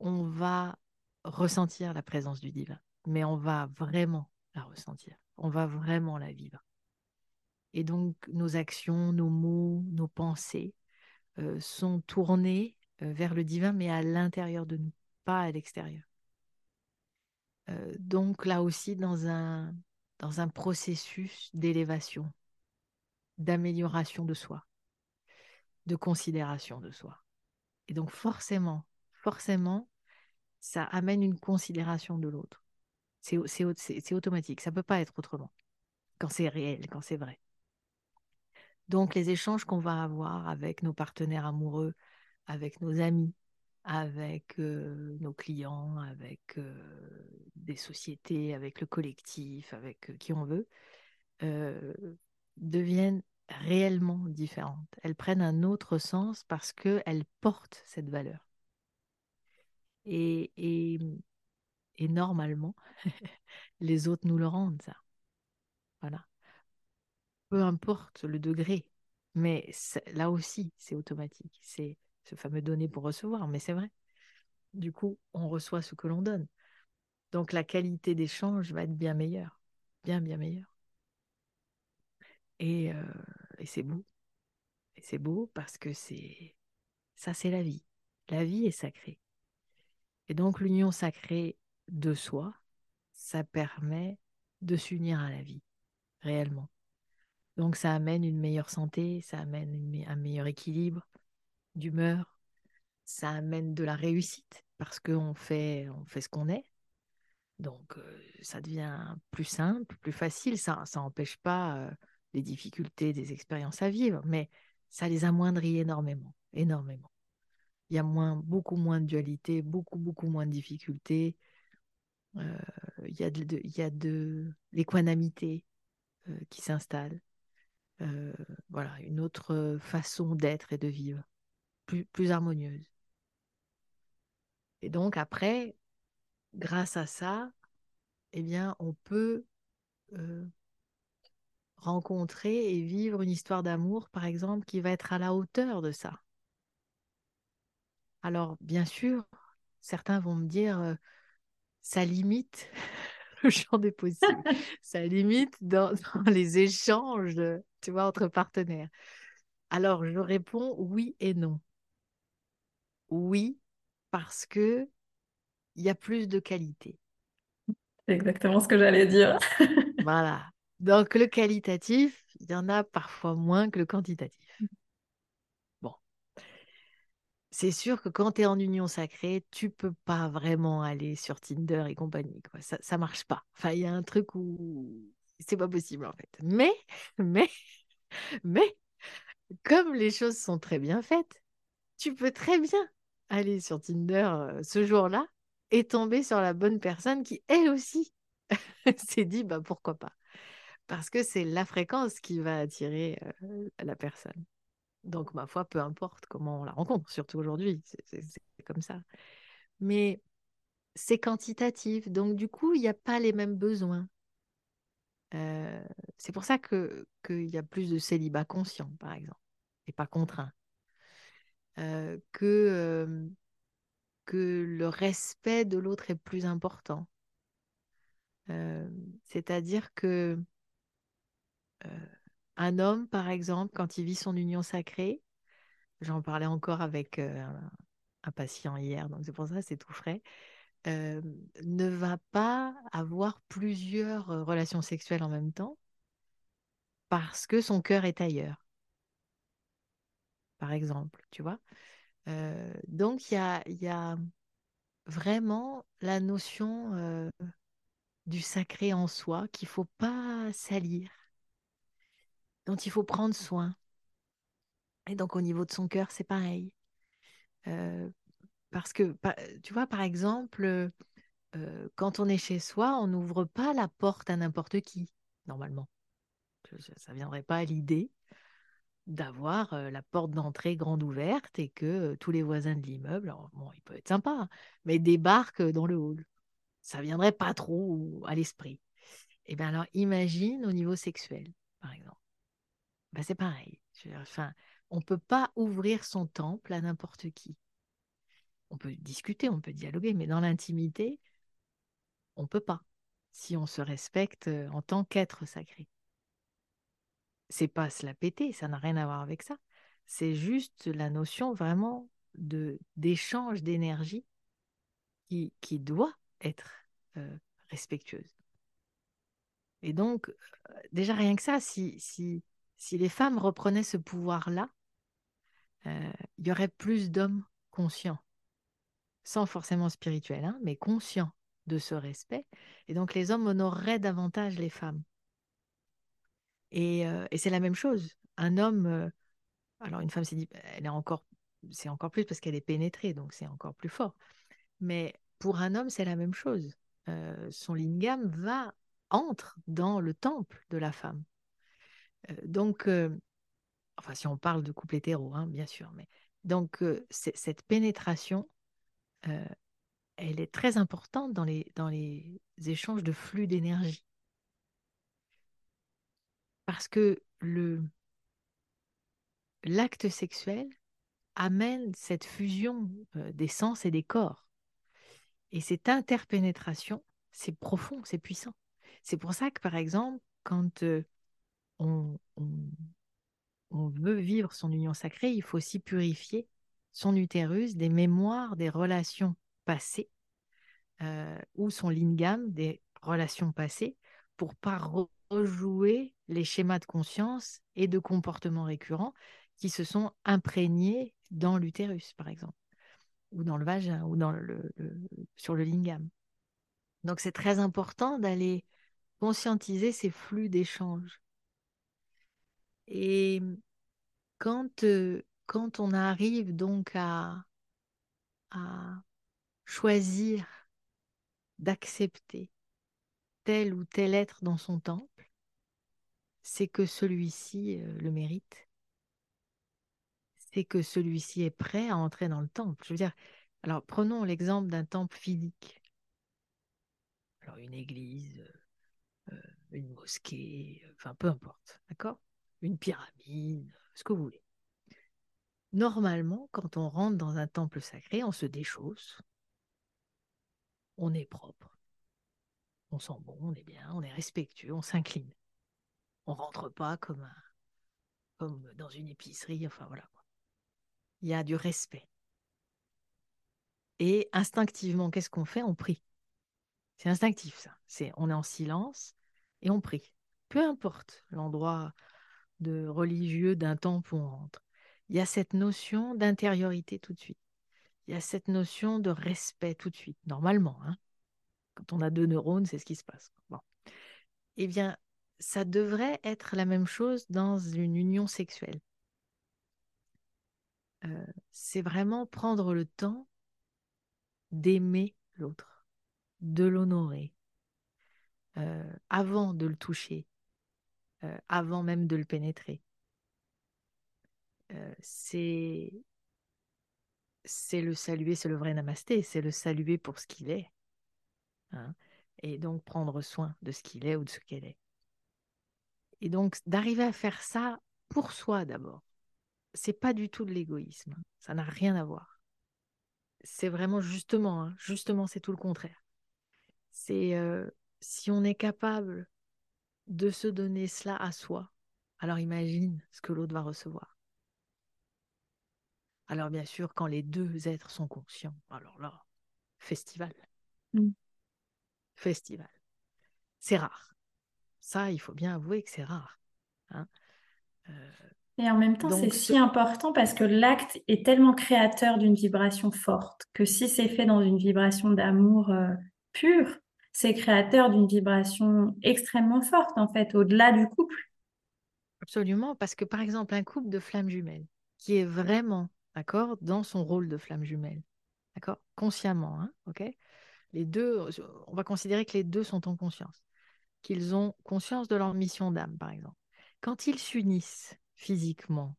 on va ressentir la présence du divin, mais on va vraiment la ressentir on va vraiment la vivre. Et donc nos actions, nos mots, nos pensées euh, sont tournés euh, vers le divin, mais à l'intérieur de nous, pas à l'extérieur. Euh, donc là aussi dans un, dans un processus d'élévation, d'amélioration de soi, de considération de soi. Et donc forcément, forcément, ça amène une considération de l'autre. C'est automatique, ça ne peut pas être autrement quand c'est réel, quand c'est vrai. Donc les échanges qu'on va avoir avec nos partenaires amoureux, avec nos amis, avec euh, nos clients, avec euh, des sociétés, avec le collectif, avec euh, qui on veut, deviennent réellement différentes. Elles prennent un autre sens parce qu'elles portent cette valeur. Et, et, et normalement, les autres nous le rendent, ça. Voilà. Peu importe le degré, mais là aussi, c'est automatique. C'est ce fameux donner pour recevoir, mais c'est vrai. Du coup, on reçoit ce que l'on donne. Donc la qualité d'échange va être bien meilleure, bien, bien meilleure. Et, euh, et c'est beau. Et c'est beau parce que c'est ça, c'est la vie. La vie est sacrée. Et donc l'union sacrée de soi, ça permet de s'unir à la vie, réellement. Donc ça amène une meilleure santé, ça amène un meilleur équilibre d'humeur, ça amène de la réussite parce qu'on fait, on fait ce qu'on est. Donc euh, ça devient plus simple, plus facile. Ça n'empêche pas euh, les difficultés des expériences à vivre, mais ça les amoindrit énormément, énormément. Il y a moins, beaucoup moins de dualité, beaucoup, beaucoup moins de difficultés, euh, il y a de, l'équanimité euh, qui s'installe. Euh, voilà, une autre façon d'être et de vivre, plus, plus harmonieuse. Et donc après, grâce à ça, eh bien, on peut rencontrer et vivre une histoire d'amour, par exemple, qui va être à la hauteur de ça. Alors, bien sûr, certains vont me dire, ça limite le champ des possibles. ça limite dans, les échanges, tu vois, entre partenaires. Alors, je réponds oui et non. Oui, parce que il y a plus de qualité. C'est exactement ce que j'allais dire. voilà. Donc, le qualitatif, il y en a parfois moins que le quantitatif c'est sûr que quand tu es en union sacrée, tu peux pas vraiment aller sur Tinder et compagnie. Ça, ça marche pas. Enfin, il y a un truc où c'est pas possible en fait. Mais, mais, mais, comme les choses sont très bien faites, tu peux très bien aller sur Tinder euh, ce jour-là est tombé sur la bonne personne qui, elle aussi, s'est dit bah, pourquoi pas? Parce que c'est la fréquence qui va attirer euh, la personne. Donc, ma foi, peu importe comment on la rencontre, surtout aujourd'hui, c'est comme ça. Mais c'est quantitatif, donc du coup, il n'y a pas les mêmes besoins. Euh, c'est pour ça qu'il y a plus de célibat conscient, par exemple, et pas contraint. Euh, que, euh, que le respect de l'autre est plus important. C'est-à-dire que un homme, par exemple, quand il vit son union sacrée, j'en parlais encore avec un, patient hier, donc c'est pour ça c'est tout frais, ne va pas avoir plusieurs relations sexuelles en même temps parce que son cœur est ailleurs, par exemple, tu vois. donc il y a, y a, vraiment la notion du sacré en soi qu'il faut pas salir, dont il faut prendre soin. Et donc au niveau de son cœur, c'est pareil. Parce que, tu vois, par exemple, euh, quand on est chez soi, on n'ouvre pas la porte à n'importe qui, normalement. Ça ne viendrait pas à l'idée d'avoir euh, la porte d'entrée grande ouverte et que euh, tous les voisins de l'immeuble, bon, il peut être sympa, mais débarquent dans le hall. Ça ne viendrait pas trop à l'esprit. Et eh bien alors, imagine au niveau sexuel, par exemple. Ben, c'est pareil. Enfin, on ne peut pas ouvrir son temple à n'importe qui on peut discuter, on peut dialoguer, mais dans l'intimité, on ne peut pas si on se respecte euh, en tant qu'être sacré. C'est pas se la péter, ça n'a rien à voir avec ça. C'est juste la notion vraiment de d'échange d'énergie qui, qui doit être euh, respectueuse. Et donc, euh, déjà rien que ça, si, si, si les femmes reprenaient ce pouvoir-là, il y aurait plus d'hommes conscients sans forcément spirituel, hein, mais conscient de ce respect. Et donc les hommes honoreraient davantage les femmes. Et, euh, c'est la même chose. Un homme, euh, alors une femme dit, elle encore, c'est encore plus parce qu'elle est pénétrée, donc c'est encore plus fort. Mais pour un homme, c'est la même chose. Euh, son lingam va entre dans le temple de la femme. Donc, enfin, si on parle de couple hétéro, hein, bien sûr, mais donc cette pénétration euh, elle est très importante dans les, dans les échanges de flux d'énergie. Parce que le, l'acte sexuel amène cette fusion euh, des sens et des corps. Et cette interpénétration, c'est profond, c'est puissant. C'est pour ça que, par exemple, quand euh, on, veut vivre son union sacrée, il faut aussi purifier son utérus des mémoires des relations passées euh, ou son lingam des relations passées pour pas rejouer les schémas de conscience et de comportements récurrents qui se sont imprégnés dans l'utérus, par exemple, ou dans le vagin, ou sur le lingam. Donc c'est très important d'aller conscientiser ces flux d'échange. Et quand euh, quand on arrive donc à, choisir d'accepter tel ou tel être dans son temple, c'est que celui-ci euh, le mérite. C'est que celui-ci est prêt à entrer dans le temple. Je veux dire, alors prenons l'exemple d'un temple physique. Alors une église, euh, une mosquée, enfin peu importe, d'accord? Une pyramide, ce que vous voulez. Normalement, quand on rentre dans un temple sacré, on se déchausse, on est propre, on sent bon, on est bien, on est respectueux, on s'incline. On rentre pas comme, comme dans une épicerie, enfin voilà. Il y a du respect. Et instinctivement, qu'est-ce qu'on fait? On prie. C'est instinctif ça. C'est on est en silence et on prie. Peu importe l'endroit de religieux d'un temple où on rentre il y a cette notion d'intériorité tout de suite. Il y a cette notion de respect tout de suite, normalement. Hein. Quand on a deux neurones, c'est ce qui se passe. Bon. Eh bien, ça devrait être la même chose dans une union sexuelle. Euh, c'est vraiment prendre le temps d'aimer l'autre, de l'honorer euh, avant de le toucher, euh, avant même de le pénétrer. Euh, c'est le saluer, c'est le vrai namasté, c'est le saluer pour ce qu'il est. Hein, et donc prendre soin de ce qu'il est ou de ce qu'elle est. Et donc d'arriver à faire ça pour soi d'abord. C'est pas du tout de l'égoïsme, ça n'a rien à voir. C'est vraiment justement, hein, justement, c'est tout le contraire. C'est euh, si on est capable de se donner cela à soi, alors imagine ce que l'autre va recevoir. Alors bien sûr, quand les deux êtres sont conscients, alors là, festival. Mm. Festival. C'est rare. Ça, il faut bien avouer que c'est rare. Hein. Euh, et en même temps, c'est si important parce que l'acte est tellement créateur d'une vibration forte que si c'est fait dans une vibration d'amour euh, pur, c'est créateur d'une vibration extrêmement forte, en fait, au-delà du couple. Absolument, parce que par exemple, un couple de flammes jumelles qui est vraiment, d'accord, dans son rôle de flamme jumelle, d'accord, consciemment, hein, ok Les deux, on va considérer que les deux sont en conscience, qu'ils ont conscience de leur mission d'âme, par exemple. Quand ils s'unissent, physiquement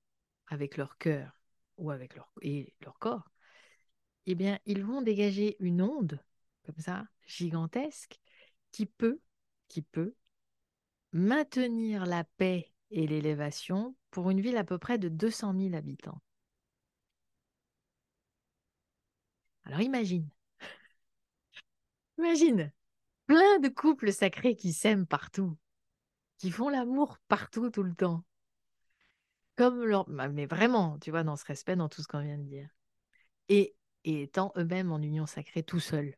avec leur cœur ou avec leur, et leur corps, eh bien, ils vont dégager une onde, comme ça, gigantesque, qui peut, qui peut maintenir la paix et l'élévation pour une ville à peu près de 200 000 habitants. Alors imagine, imagine, plein de couples sacrés qui s'aiment partout, qui font l'amour partout tout le temps comme leur... Bah, mais vraiment, tu vois, dans ce respect, dans tout ce qu'on vient de dire. Et, étant eux-mêmes en union sacrée tout seuls.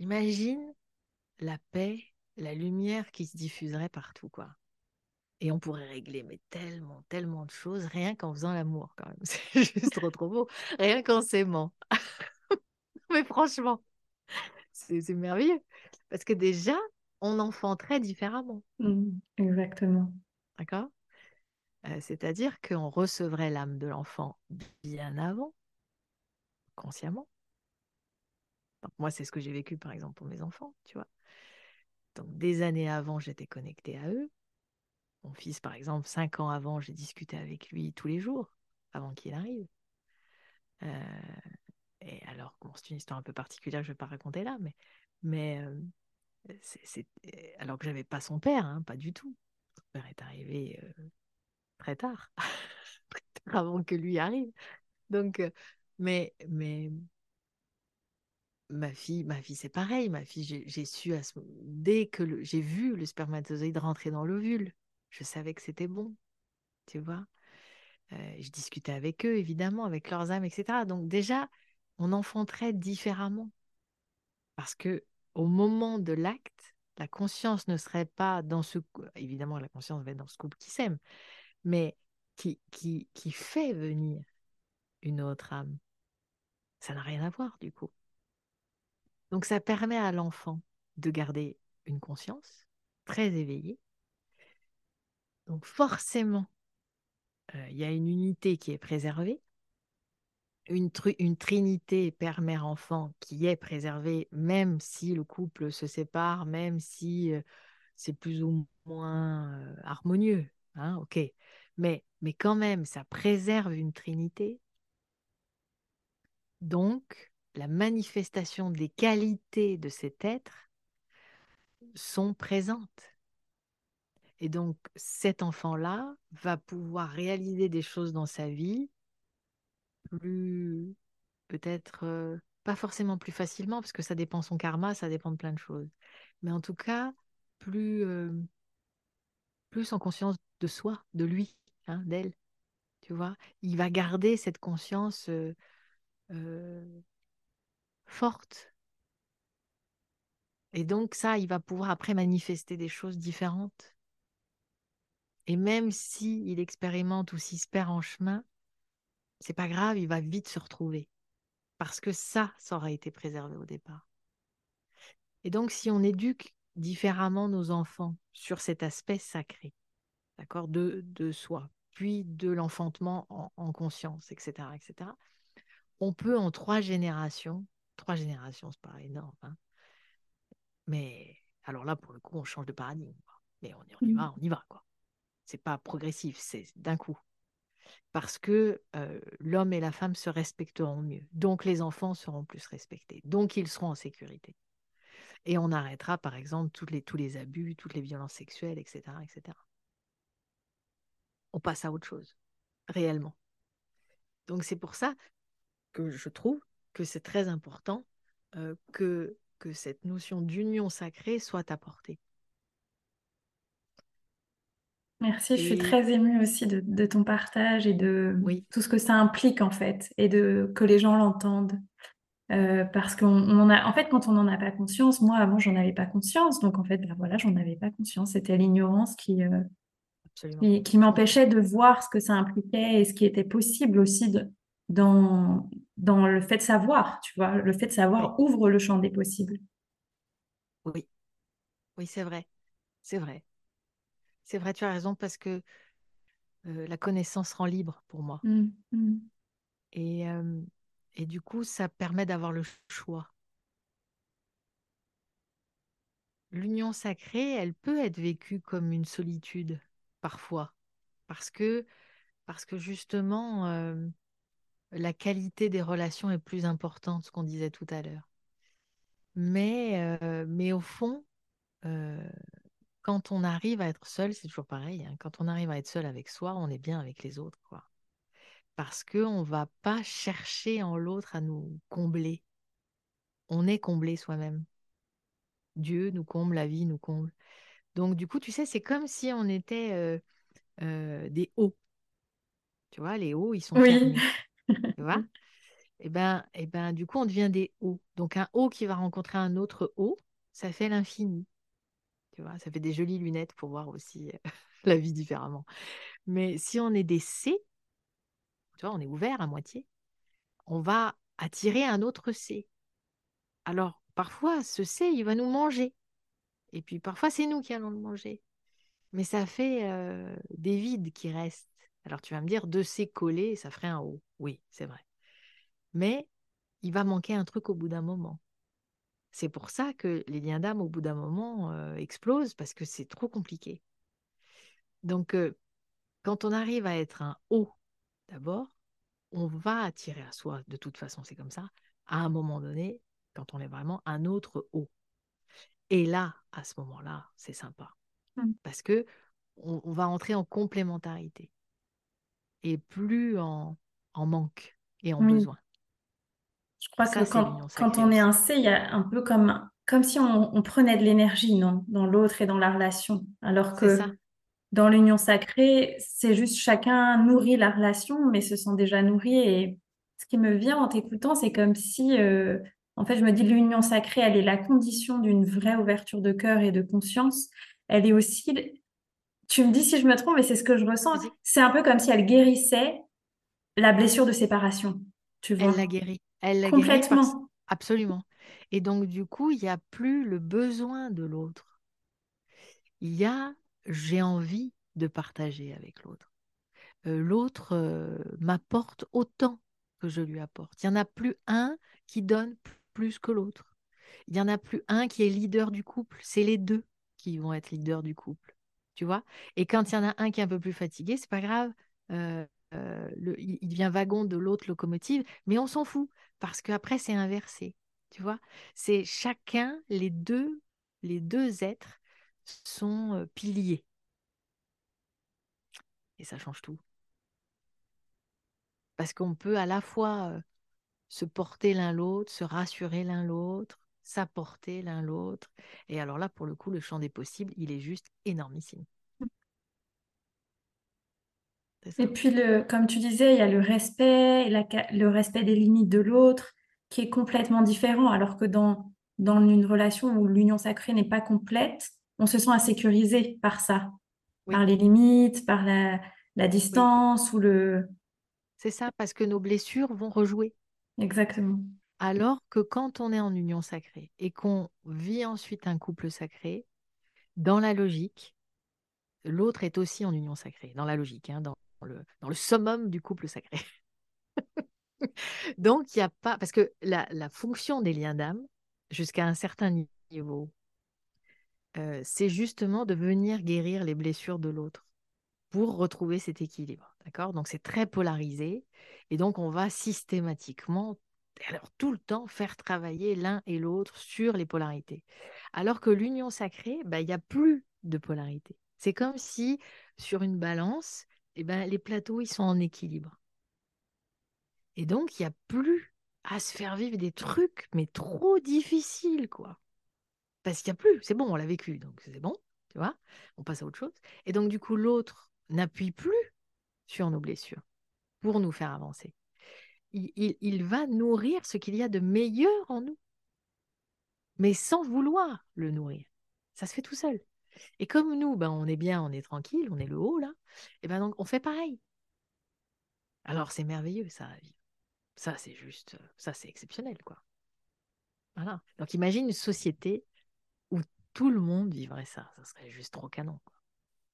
Imagine la paix, la lumière qui se diffuserait partout, quoi. Et on pourrait régler mais tellement, tellement de choses rien qu'en faisant l'amour, quand même. C'est juste trop, trop beau. Rien qu'en s'aimant. mais franchement, c'est merveilleux. Parce que déjà, on enfanterait différemment. Mmh, exactement. D'accord? Euh, c'est-à-dire qu'on recevrait l'âme de l'enfant bien avant, consciemment. Moi, c'est ce que j'ai vécu, par exemple, pour mes enfants, tu vois. Donc, des années avant, j'étais connectée à eux. Mon fils, par exemple, cinq ans avant, j'ai discuté avec lui tous les jours, avant qu'il arrive. Euh, et alors, c'est une histoire un peu particulière, je ne vais pas raconter là, mais, mais euh, c'est, alors que j'avais pas son père, hein, pas du tout. Son père est arrivé très tard, avant que lui arrive. Donc, euh, mais, mais ma fille, ma fille, c'est pareil. Ma fille, j'ai su à ce... dès que j'ai vu le spermatozoïde rentrer dans l'ovule, je savais que c'était bon, tu vois? Euh, je discutais avec eux, évidemment, avec leurs âmes, etc. Donc déjà, on enfanterait différemment. Parce que au moment de l'acte, la conscience ne serait pas dans ce... Évidemment, la conscience va être dans ce couple qui s'aime, mais qui, qui, qui fait venir une autre âme. Ça n'a rien à voir du coup. Donc ça permet à l'enfant de garder une conscience très éveillée. Donc forcément, euh, il y a une unité qui est préservée, une, trinité père-mère-enfant qui est préservée, même si le couple se sépare, même si euh, c'est plus ou moins euh, harmonieux. Hein, ok, mais, mais quand même, ça préserve une trinité. Donc, la manifestation des qualités de cet être sont présentes. Et donc, cet enfant-là va pouvoir réaliser des choses dans sa vie plus, peut-être, euh, pas forcément plus facilement, parce que ça dépend son karma, ça dépend de plein de choses. Mais en tout cas, plus, euh, plus en conscience de soi, de lui. Hein, d'elle. Tu vois, il va garder cette conscience euh, forte. Et donc ça, il va pouvoir après manifester des choses différentes. Et même si il expérimente ou s'il se perd en chemin, c'est pas grave, il va vite se retrouver. Parce que ça, ça aura été préservé au départ. Et donc, si on éduque différemment nos enfants sur cet aspect sacré, d'accord, de, de soi, puis de l'enfantement en, conscience, etc., etc., on peut en trois générations trois générations, c'est pas énorme. Hein. Mais alors là, pour le coup, on change de paradigme. Mais on, y va, on y va, quoi. C'est pas progressif, c'est d'un coup. Parce que euh, l'homme et la femme se respecteront mieux. Donc les enfants seront plus respectés. Donc ils seront en sécurité. Et on arrêtera, par exemple, tous les, tous les abus, toutes les violences sexuelles, etc., etc. On passe à autre chose, réellement. Donc c'est pour ça que je trouve que c'est très important euh, que, que cette notion d'union sacrée soit apportée. Merci, je suis très émue aussi de, ton partage et de tout ce que ça implique en fait, et de que les gens l'entendent. Euh, parce qu'on a, en fait, quand on n'en a pas conscience, moi avant j'en avais pas conscience, donc en fait, ben voilà, j'en avais pas conscience. C'était l'ignorance qui, euh, qui, m'empêchait de voir ce que ça impliquait et ce qui était possible aussi dans, dans le fait de savoir, tu vois, le fait de savoir ouvre le champ des possibles. Oui, oui, c'est vrai, c'est vrai. C'est vrai, tu as raison, parce que euh, la connaissance rend libre pour moi. Mmh, mmh. Et, euh, et du coup, ça permet d'avoir le choix. L'union sacrée, elle peut être vécue comme une solitude, parfois, parce que, parce que justement, euh, la qualité des relations est plus importante, ce qu'on disait tout à l'heure. Mais, mais au fond, quand on arrive à être seul, c'est toujours pareil. Hein, quand on arrive à être seul avec soi, on est bien avec les autres, quoi. Parce qu'on ne va pas chercher en l'autre à nous combler. On est comblé soi-même. Dieu nous comble, la vie nous comble. Donc, du coup, tu sais, c'est comme si on était euh, euh, des hauts. Tu vois, les hauts, ils sont fermés. Tu vois? Et eh ben, eh ben, du coup, on devient des hauts. Donc, un haut qui va rencontrer un autre haut, ça fait l'infini ça fait des jolies lunettes pour voir aussi euh, la vie différemment. Mais si on est des C, tu vois, on est ouvert à moitié, on va attirer un autre C. Alors, parfois, ce C, il va nous manger. Et puis, parfois, c'est nous qui allons le manger. Mais ça fait euh, des vides qui restent. Alors, tu vas me dire, deux C collés, ça ferait un O. Oui, c'est vrai. Mais il va manquer un truc au bout d'un moment. C'est pour ça que les liens d'âme, au bout d'un moment, euh, explosent parce que c'est trop compliqué. Donc, euh, quand on arrive à être un haut, d'abord, on va attirer à soi, de toute façon, c'est comme ça, à un moment donné, quand on est vraiment un autre haut. Et là, à ce moment-là, c'est sympa. Mmh. Parce que on, va entrer en complémentarité et plus en, manque et en besoin. Je crois que quand, on est un C, il y a un peu comme, comme si on, prenait de l'énergie non dans l'autre et dans la relation. Alors que dans l'union sacrée, c'est juste chacun nourrit la relation, mais se sent déjà nourri. Et ce qui me vient en t'écoutant, c'est comme si, euh, en fait, je me dis l'union sacrée, elle est la condition d'une vraie ouverture de cœur et de conscience. Elle est aussi, tu me dis si je me trompe, mais c'est ce que je ressens. C'est un peu comme si elle guérissait la blessure de séparation. Tu vois. Elle la guérit. Elle l'a Complètement. Absolument. Et donc, du coup, il n'y a plus le besoin de l'autre. Il y a j'ai envie de partager avec l'autre. Euh, l'autre euh, m'apporte autant que je lui apporte. Il n'y en a plus un qui donne plus que l'autre. Il n'y en a plus un qui est leader du couple. C'est les deux qui vont être leaders du couple. Tu vois? Et quand il y en a un qui est un peu plus fatigué, c'est pas grave. Euh, il, il, devient wagon de l'autre locomotive, mais on s'en fout parce qu'après c'est inversé. Tu vois, c'est chacun, les deux, les deux êtres sont euh, piliers. Et ça change tout. Parce qu'on peut à la fois euh, se porter l'un l'autre, se rassurer l'un l'autre, s'apporter l'un l'autre. Et alors là, pour le coup, le champ des possibles, il est juste énormissime. Et puis, le, comme tu disais, il y a le respect, le respect des limites de l'autre, qui est complètement différent, alors que dans, dans une relation où l'union sacrée n'est pas complète, on se sent insécurisé par ça, par les limites, par la, la distance ou le... C'est ça, parce que nos blessures vont rejouer. Exactement. Alors que quand on est en union sacrée et qu'on vit ensuite un couple sacré, dans la logique, l'autre est aussi en union sacrée, dans la logique, hein, dans, le, dans summum du couple sacré. Donc, il n'y a pas. Parce que la, la fonction des liens d'âme, jusqu'à un certain niveau, euh, c'est justement de venir guérir les blessures de l'autre pour retrouver cet équilibre. D'accord? Donc, c'est très polarisé. Et donc, on va systématiquement, alors tout le temps, faire travailler l'un et l'autre sur les polarités. Alors que l'union sacrée, bah, il n'y a plus de polarité. C'est comme si, sur une balance, eh ben, les plateaux, ils sont en équilibre. Et donc, il n'y a plus à se faire vivre des trucs, mais trop difficiles, quoi. Parce qu'il n'y a plus, c'est bon, on l'a vécu, donc c'est bon, tu on passe à autre chose. Et donc, du coup, l'autre n'appuie plus sur nos blessures pour nous faire avancer. Il, va nourrir ce qu'il y a de meilleur en nous, mais sans vouloir le nourrir. Ça se fait tout seul. Et comme nous, ben, on est bien, on est tranquille, on est le haut là, et ben donc on fait pareil. Alors c'est merveilleux ça à vivre. Ça c'est juste, ça c'est exceptionnel quoi. Voilà. Donc imagine une société où tout le monde vivrait ça, ça serait juste trop canon.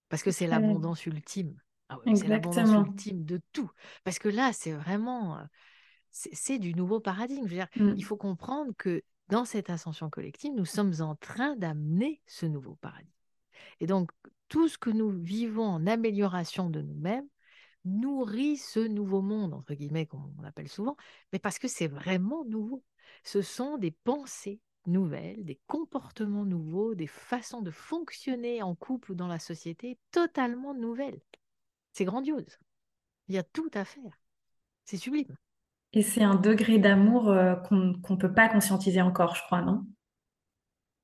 Parce que c'est l'abondance ultime. Ah c'est l'abondance ultime de tout. Parce que là, c'est vraiment, euh, c'est du nouveau paradigme. dire, mmh. Il faut comprendre que dans cette ascension collective, nous sommes en train d'amener ce nouveau paradigme. Et donc, tout ce que nous vivons en amélioration de nous-mêmes nourrit ce nouveau monde, entre guillemets, comme on l'appelle souvent, mais parce que c'est vraiment nouveau. Ce sont des pensées nouvelles, des comportements nouveaux, des façons de fonctionner en couple ou dans la société totalement nouvelles. C'est grandiose. Il y a tout à faire. C'est sublime. Et c'est un degré d'amour euh, qu'on ne peut pas conscientiser encore, je crois, non?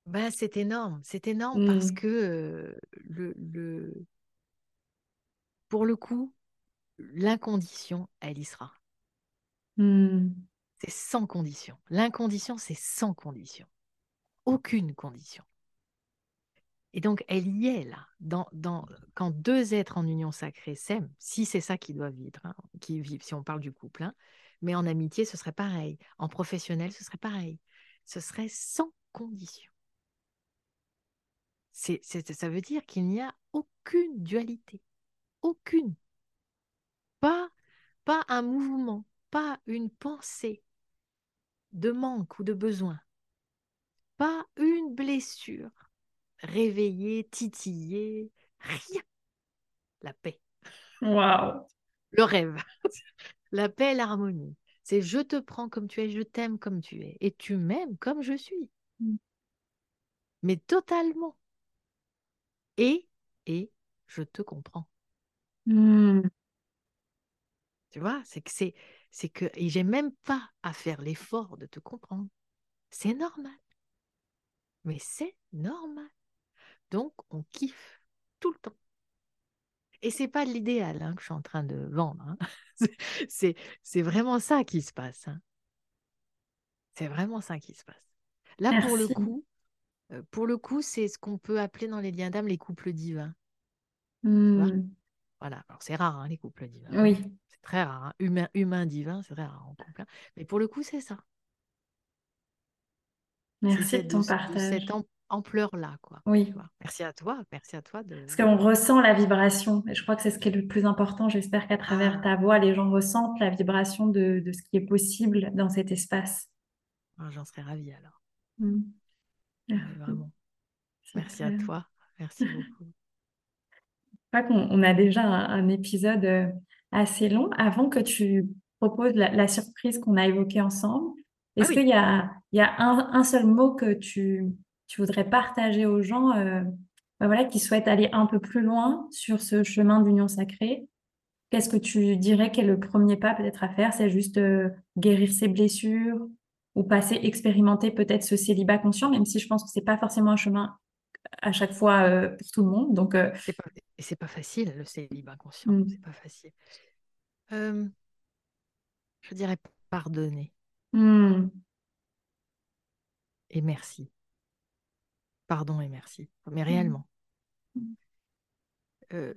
Ben, C'est énorme. C'est énorme parce mmh. que euh, le, le, pour le coup, l'incondition, elle y sera. Mmh. C'est sans condition. L'incondition, c'est sans condition. Aucune condition. Et donc, elle y est là. Quand deux êtres en union sacrée s'aiment, si c'est ça qu'ils doivent vivre, hein, qui vivent, si on parle du couple, hein, mais en amitié, ce serait pareil. En professionnel, ce serait pareil. Ce serait sans condition. Ça veut dire qu'il n'y a aucune dualité. Aucune. Pas, pas un mouvement, pas une pensée de manque ou de besoin. Pas une blessure réveillée, titillée, rien. La paix. Waouh. Le rêve. La paix et l'harmonie. C'est je te prends comme tu es, je t'aime comme tu es, et tu m'aimes comme je suis. Mm. Mais totalement. Et, et je te comprends. Mm. Tu vois, c'est que c'est, c'est que, et j'ai même pas à faire l'effort de te comprendre. C'est normal. Mais c'est normal. Donc, on kiffe tout le temps. Et c'est pas l'idéal hein, que je suis en train de vendre. Hein. c'est, c'est vraiment ça qui se passe. Hein. C'est vraiment ça qui se passe. Là, pour le coup, euh, pour le coup, c'est ce qu'on peut appeler dans les liens d'âme les couples divins. Mmh. Voilà. Alors, c'est rare, les couples divins. Oui. C'est très rare. Humain, humain divin, c'est très rare en couple. Mais pour le coup, c'est ça. Merci de ton partage ampleur-là. Quoi, oui. Merci à toi. Merci à toi. De... Parce qu'on ressent la vibration. Et je crois que c'est ce qui est le plus important. J'espère qu'à travers ah. ta voix, les gens ressentent la vibration de, ce qui est possible dans cet espace. Ah, j'en serais ravie alors. Mmh. vraiment. Merci à toi. Merci beaucoup. Je crois qu'on a déjà un, épisode euh, assez long. Avant que tu proposes la, surprise qu'on a évoquée ensemble, ah est-ce qu'il y a, il y a un, seul mot que tu, tu voudrais partager aux gens euh, bah voilà, qui souhaitent aller un peu plus loin sur ce chemin d'union sacrée Qu'est-ce que tu dirais qu'est le premier pas peut-être à faire? C'est juste euh, guérir ses blessures ou passer, expérimenter peut-être ce célibat conscient, même si je pense que c'est pas forcément un chemin à chaque fois euh, pour tout le monde. Donc, c'est pas, c'est pas facile le célibat conscient, mmh. c'est pas facile. je dirais pardonner. Mmh. Et merci pardon et merci. Mais mmh. réellement. Mmh. Euh,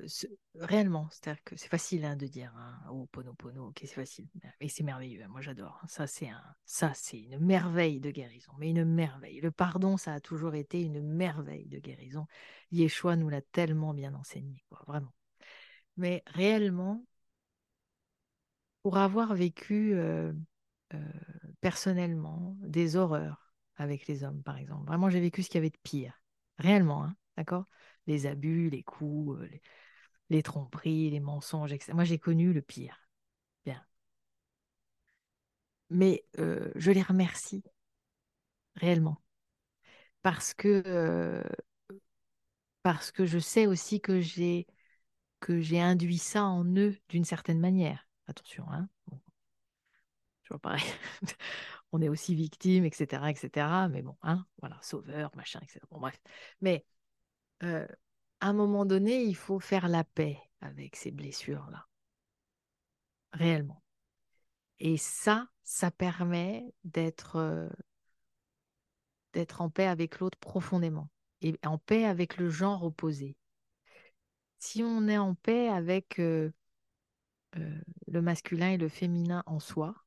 réellement, c'est-à-dire que c'est facile hein, de dire hein, oh pono pono, ok c'est facile, et c'est merveilleux. Hein, moi j'adore. Ça c'est un, ça c'est une merveille de guérison, mais une merveille. Le pardon, ça a toujours été une merveille de guérison. Yeshua nous l'a tellement bien enseigné, quoi, vraiment. Mais réellement, pour avoir vécu euh, euh, personnellement des horreurs avec les hommes, par exemple. Vraiment, j'ai vécu ce qu'il y avait de pire. Réellement, hein, d'accord? Les abus, les coups, euh, les, tromperies, les mensonges, etc. Moi, j'ai connu le pire. Bien. Mais euh, je les remercie réellement. Parce que, euh, parce que je sais aussi que j'ai que j'ai induit ça en eux d'une certaine manière. Attention, hein. Bon. Toujours pareil. On est aussi victime, etc., etc. Mais bon, hein, voilà, sauveur, machin, etc. Bon, bref. Mais euh, à un moment donné, il faut faire la paix avec ces blessures-là. Réellement. Et ça, ça permet d'être euh, d'être en paix avec l'autre profondément et en paix avec le genre opposé. Si on est en paix avec euh, le masculin et le féminin en soi,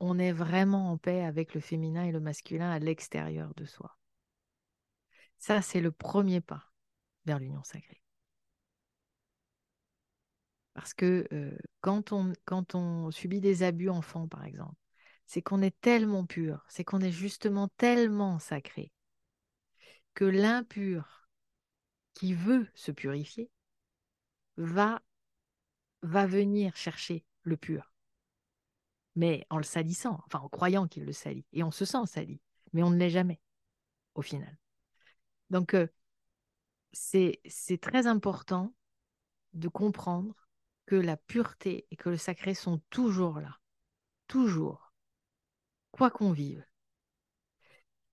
on est vraiment en paix avec le féminin et le masculin à l'extérieur de soi. Ça, c'est le premier pas vers l'union sacrée. Parce que euh, quand, on, subit des abus enfants, par exemple, c'est qu'on est tellement pur, c'est qu'on est justement tellement sacré, que l'impur qui veut se purifier va, va venir chercher le pur, mais en le salissant, enfin en croyant qu'il le salit, et on se sent sali, mais on ne l'est jamais, au final. Donc, euh, c'est très important de comprendre que la pureté et que le sacré sont toujours là, toujours, quoi qu'on vive.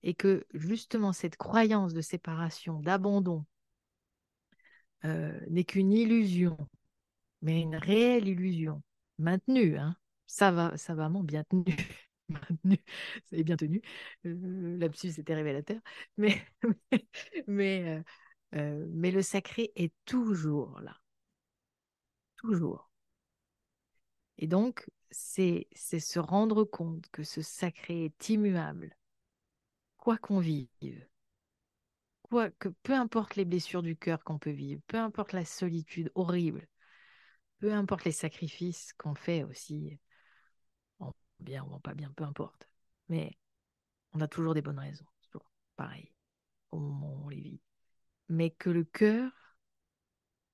Et que justement cette croyance de séparation, d'abandon, euh, n'est qu'une illusion, mais une réelle illusion, maintenue, hein. Ça va, ça va bien tenu, maintenu, ça est bien tenu, l'absus était révélateur, mais, mais, euh, euh, mais le sacré est toujours là toujours. Et donc, c'est se rendre compte que ce sacré est immuable, quoi qu'on vive. Quoi, que, peu importe les blessures du cœur qu'on peut vivre, peu importe la solitude horrible, peu importe les sacrifices qu'on fait aussi, bien ou pas bien, peu importe. Mais on a toujours des bonnes raisons, toujours pareil, au moment où on les vit. Mais que le cœur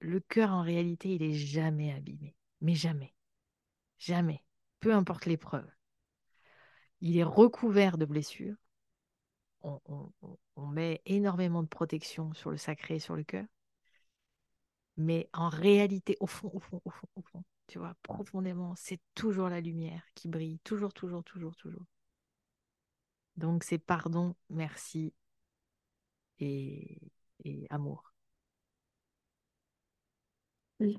le cœur, en réalité, il est jamais abîmé. Mais jamais. Jamais. Peu importe l'épreuve. Il est recouvert de blessures. On, met énormément de protection sur le sacré sur le cœur. Mais en réalité, au fond, au fond, au fond, au fond, tu vois, profondément, c'est toujours la lumière qui brille. Toujours, toujours, toujours, toujours. Donc, c'est pardon, merci et amour. Oui.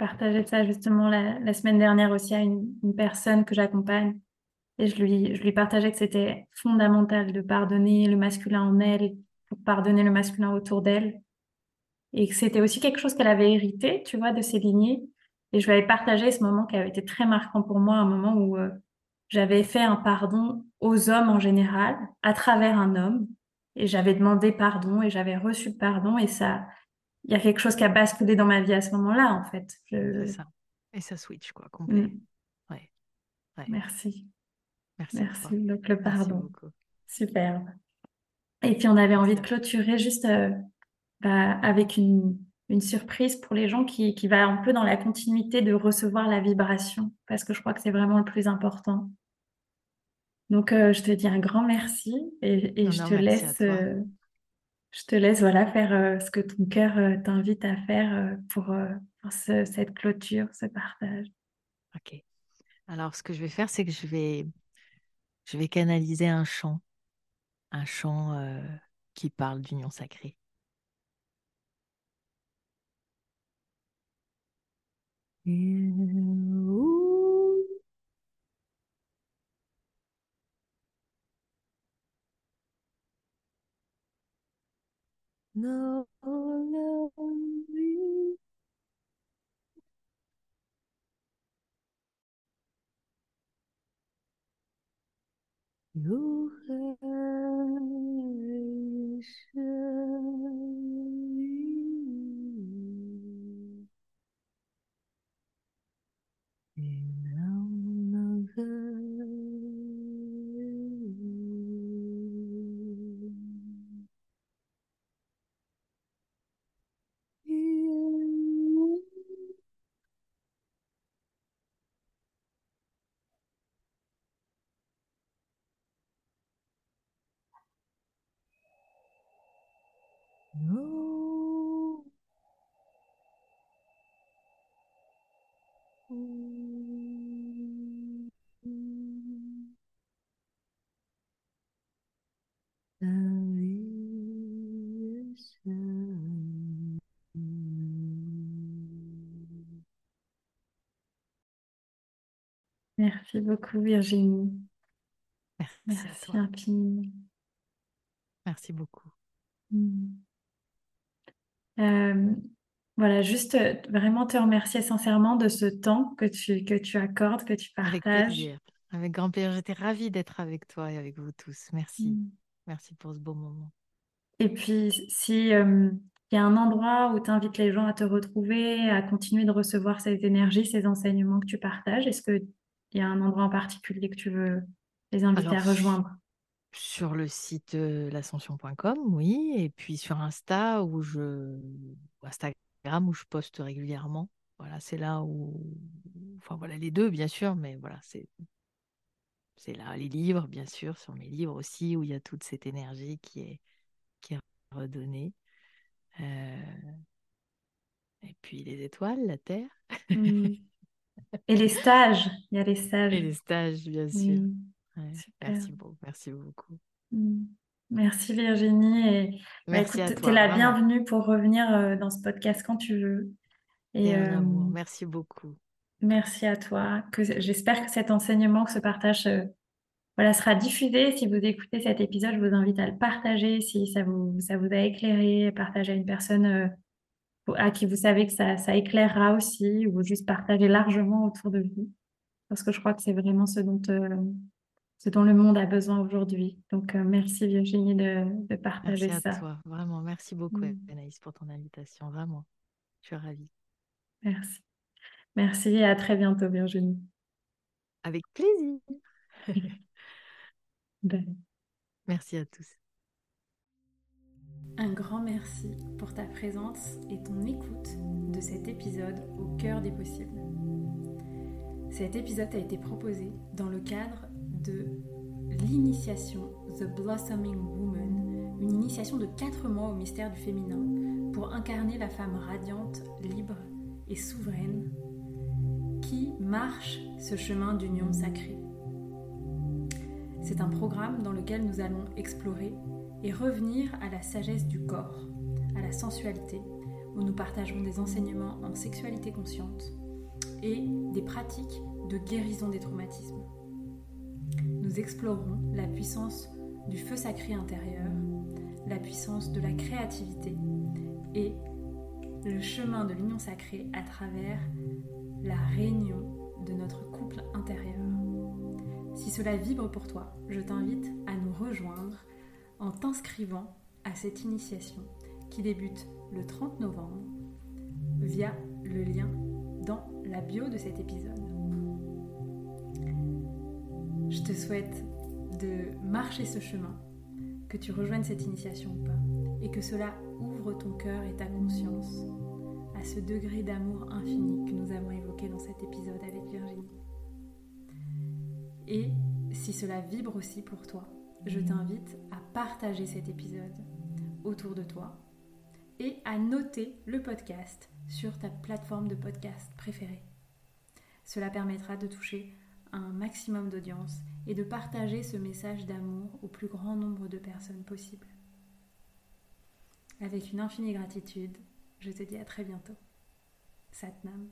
Je partageais ça justement la, semaine dernière aussi à une, personne que j'accompagne. Et je lui, je lui partageais que c'était fondamental de pardonner le masculin en elle pour pardonner le masculin autour d'elle. Et que c'était aussi quelque chose qu'elle avait hérité, tu vois, de ses lignées. Et je lui avais partagé ce moment qui avait été très marquant pour moi, un moment où euh, j'avais fait un pardon aux hommes en général, à travers un homme. Et j'avais demandé pardon et j'avais reçu pardon. Et ça, il y a quelque chose qui a basculé dans ma vie à ce moment-là, en fait. C'est ça. Et ça switch, quoi, complet. Mm. Ouais. Merci. Merci. Merci. Donc, le pardon. Super. Et puis, on avait envie de clôturer juste euh, bah, avec une, une, surprise pour les gens qui, qui va un peu dans la continuité de recevoir la vibration, parce que je crois que c'est vraiment le plus important. Donc, euh, je te dis un grand merci et, et je te laisse je te laisse voilà, faire euh, ce que ton cœur euh, t'invite à faire euh, pour, cette clôture, ce partage. Ok. Alors, ce que je vais faire, c'est que je vais, je vais canaliser un chant, un chant qui parle d'union sacrée. And. No Merci beaucoup, Virginie. Merci, Merci à toi. infiniment. Merci beaucoup. Mm. Euh, voilà, juste euh, vraiment te remercier sincèrement de ce temps que tu, que tu accordes, que tu Avec partages. plaisir. Avec grand plaisir. J'étais ravie d'être avec toi et avec vous tous. Merci. Mm. Merci pour ce beau moment. Et puis, si euh, il y a un endroit où tu invites les gens à te retrouver, à continuer de recevoir cette énergie, ces enseignements que tu partages, est-ce qu'il y a un endroit en particulier que tu veux les inviter Alors, à rejoindre? Sur le site l'ascension.com, oui, et puis sur Insta où je Instagram où je poste régulièrement. Voilà, c'est là où enfin voilà les deux bien sûr, mais voilà, c'est c'est là les livres bien sûr, sur mes livres aussi où il y a toute cette énergie qui est qui est redonnée. Euh, Et puis les étoiles, la terre Mm. Et les stages, il y a les stages. et les stages bien sûr. Mm. Ouais, Super. Merci beaucoup, merci beaucoup. Mm. Merci Virginie. Et bah, Merci à écoute, tu es la bienvenue pour revenir euh, dans ce podcast quand tu veux. Et Et un euh. Merci beaucoup. merci à toi. Que j'espère que cet enseignement, que ce partage, euh, voilà, sera diffusé. Si vous écoutez cet épisode, je vous invite à le partager si ça vous, ça vous a éclairé, partager à une personne à qui vous savez que ça, ça éclairera aussi, ou juste partager largement autour de vous. Parce que je crois que c'est vraiment ce dont, euh, ce dont le monde a besoin aujourd'hui. Donc, euh, merci Virginie de, de partager Merci à ça. toi. Vraiment, merci beaucoup Mm. Anaïs pour ton invitation. Vraiment, je suis ravie. Merci. Merci et à très bientôt Virginie. Avec plaisir. Merci à tous. Un grand merci pour ta présence et ton écoute de cet épisode au cœur des possibles. Cet épisode a été proposé dans le cadre de l'initiation The Blossoming Woman, une initiation de 4 mois au mystère du féminin pour incarner la femme radiante, libre et souveraine qui marche ce chemin d'union sacrée. C'est un programme dans lequel nous allons explorer et revenir à la sagesse du corps, à la sensualité, où nous partagerons des enseignements en sexualité consciente et des pratiques de guérison des traumatismes. Nous explorerons la puissance du feu sacré intérieur, la puissance de la créativité et le chemin de l'union sacrée à travers la réunion de notre couple intérieur. Si cela vibre pour toi, je t'invite à nous rejoindre en t'inscrivant à cette initiation qui débute le 30 novembre via le lien dans la bio de cet épisode. Je te souhaite de marcher ce chemin, que tu rejoignes cette initiation ou pas, et que cela ouvre ton cœur et ta conscience à ce degré d'amour infini que nous avons évoqué dans cet épisode avec Virginie. Et si cela vibre aussi pour toi, je t'invite à partager cet épisode autour de toi et à noter le podcast sur ta plateforme de podcast préférée. Cela permettra de toucher un maximum d'audience et de partager ce message d'amour au plus grand nombre de personnes possible. Avec une infinie gratitude, je te dis à très bientôt. Satnam.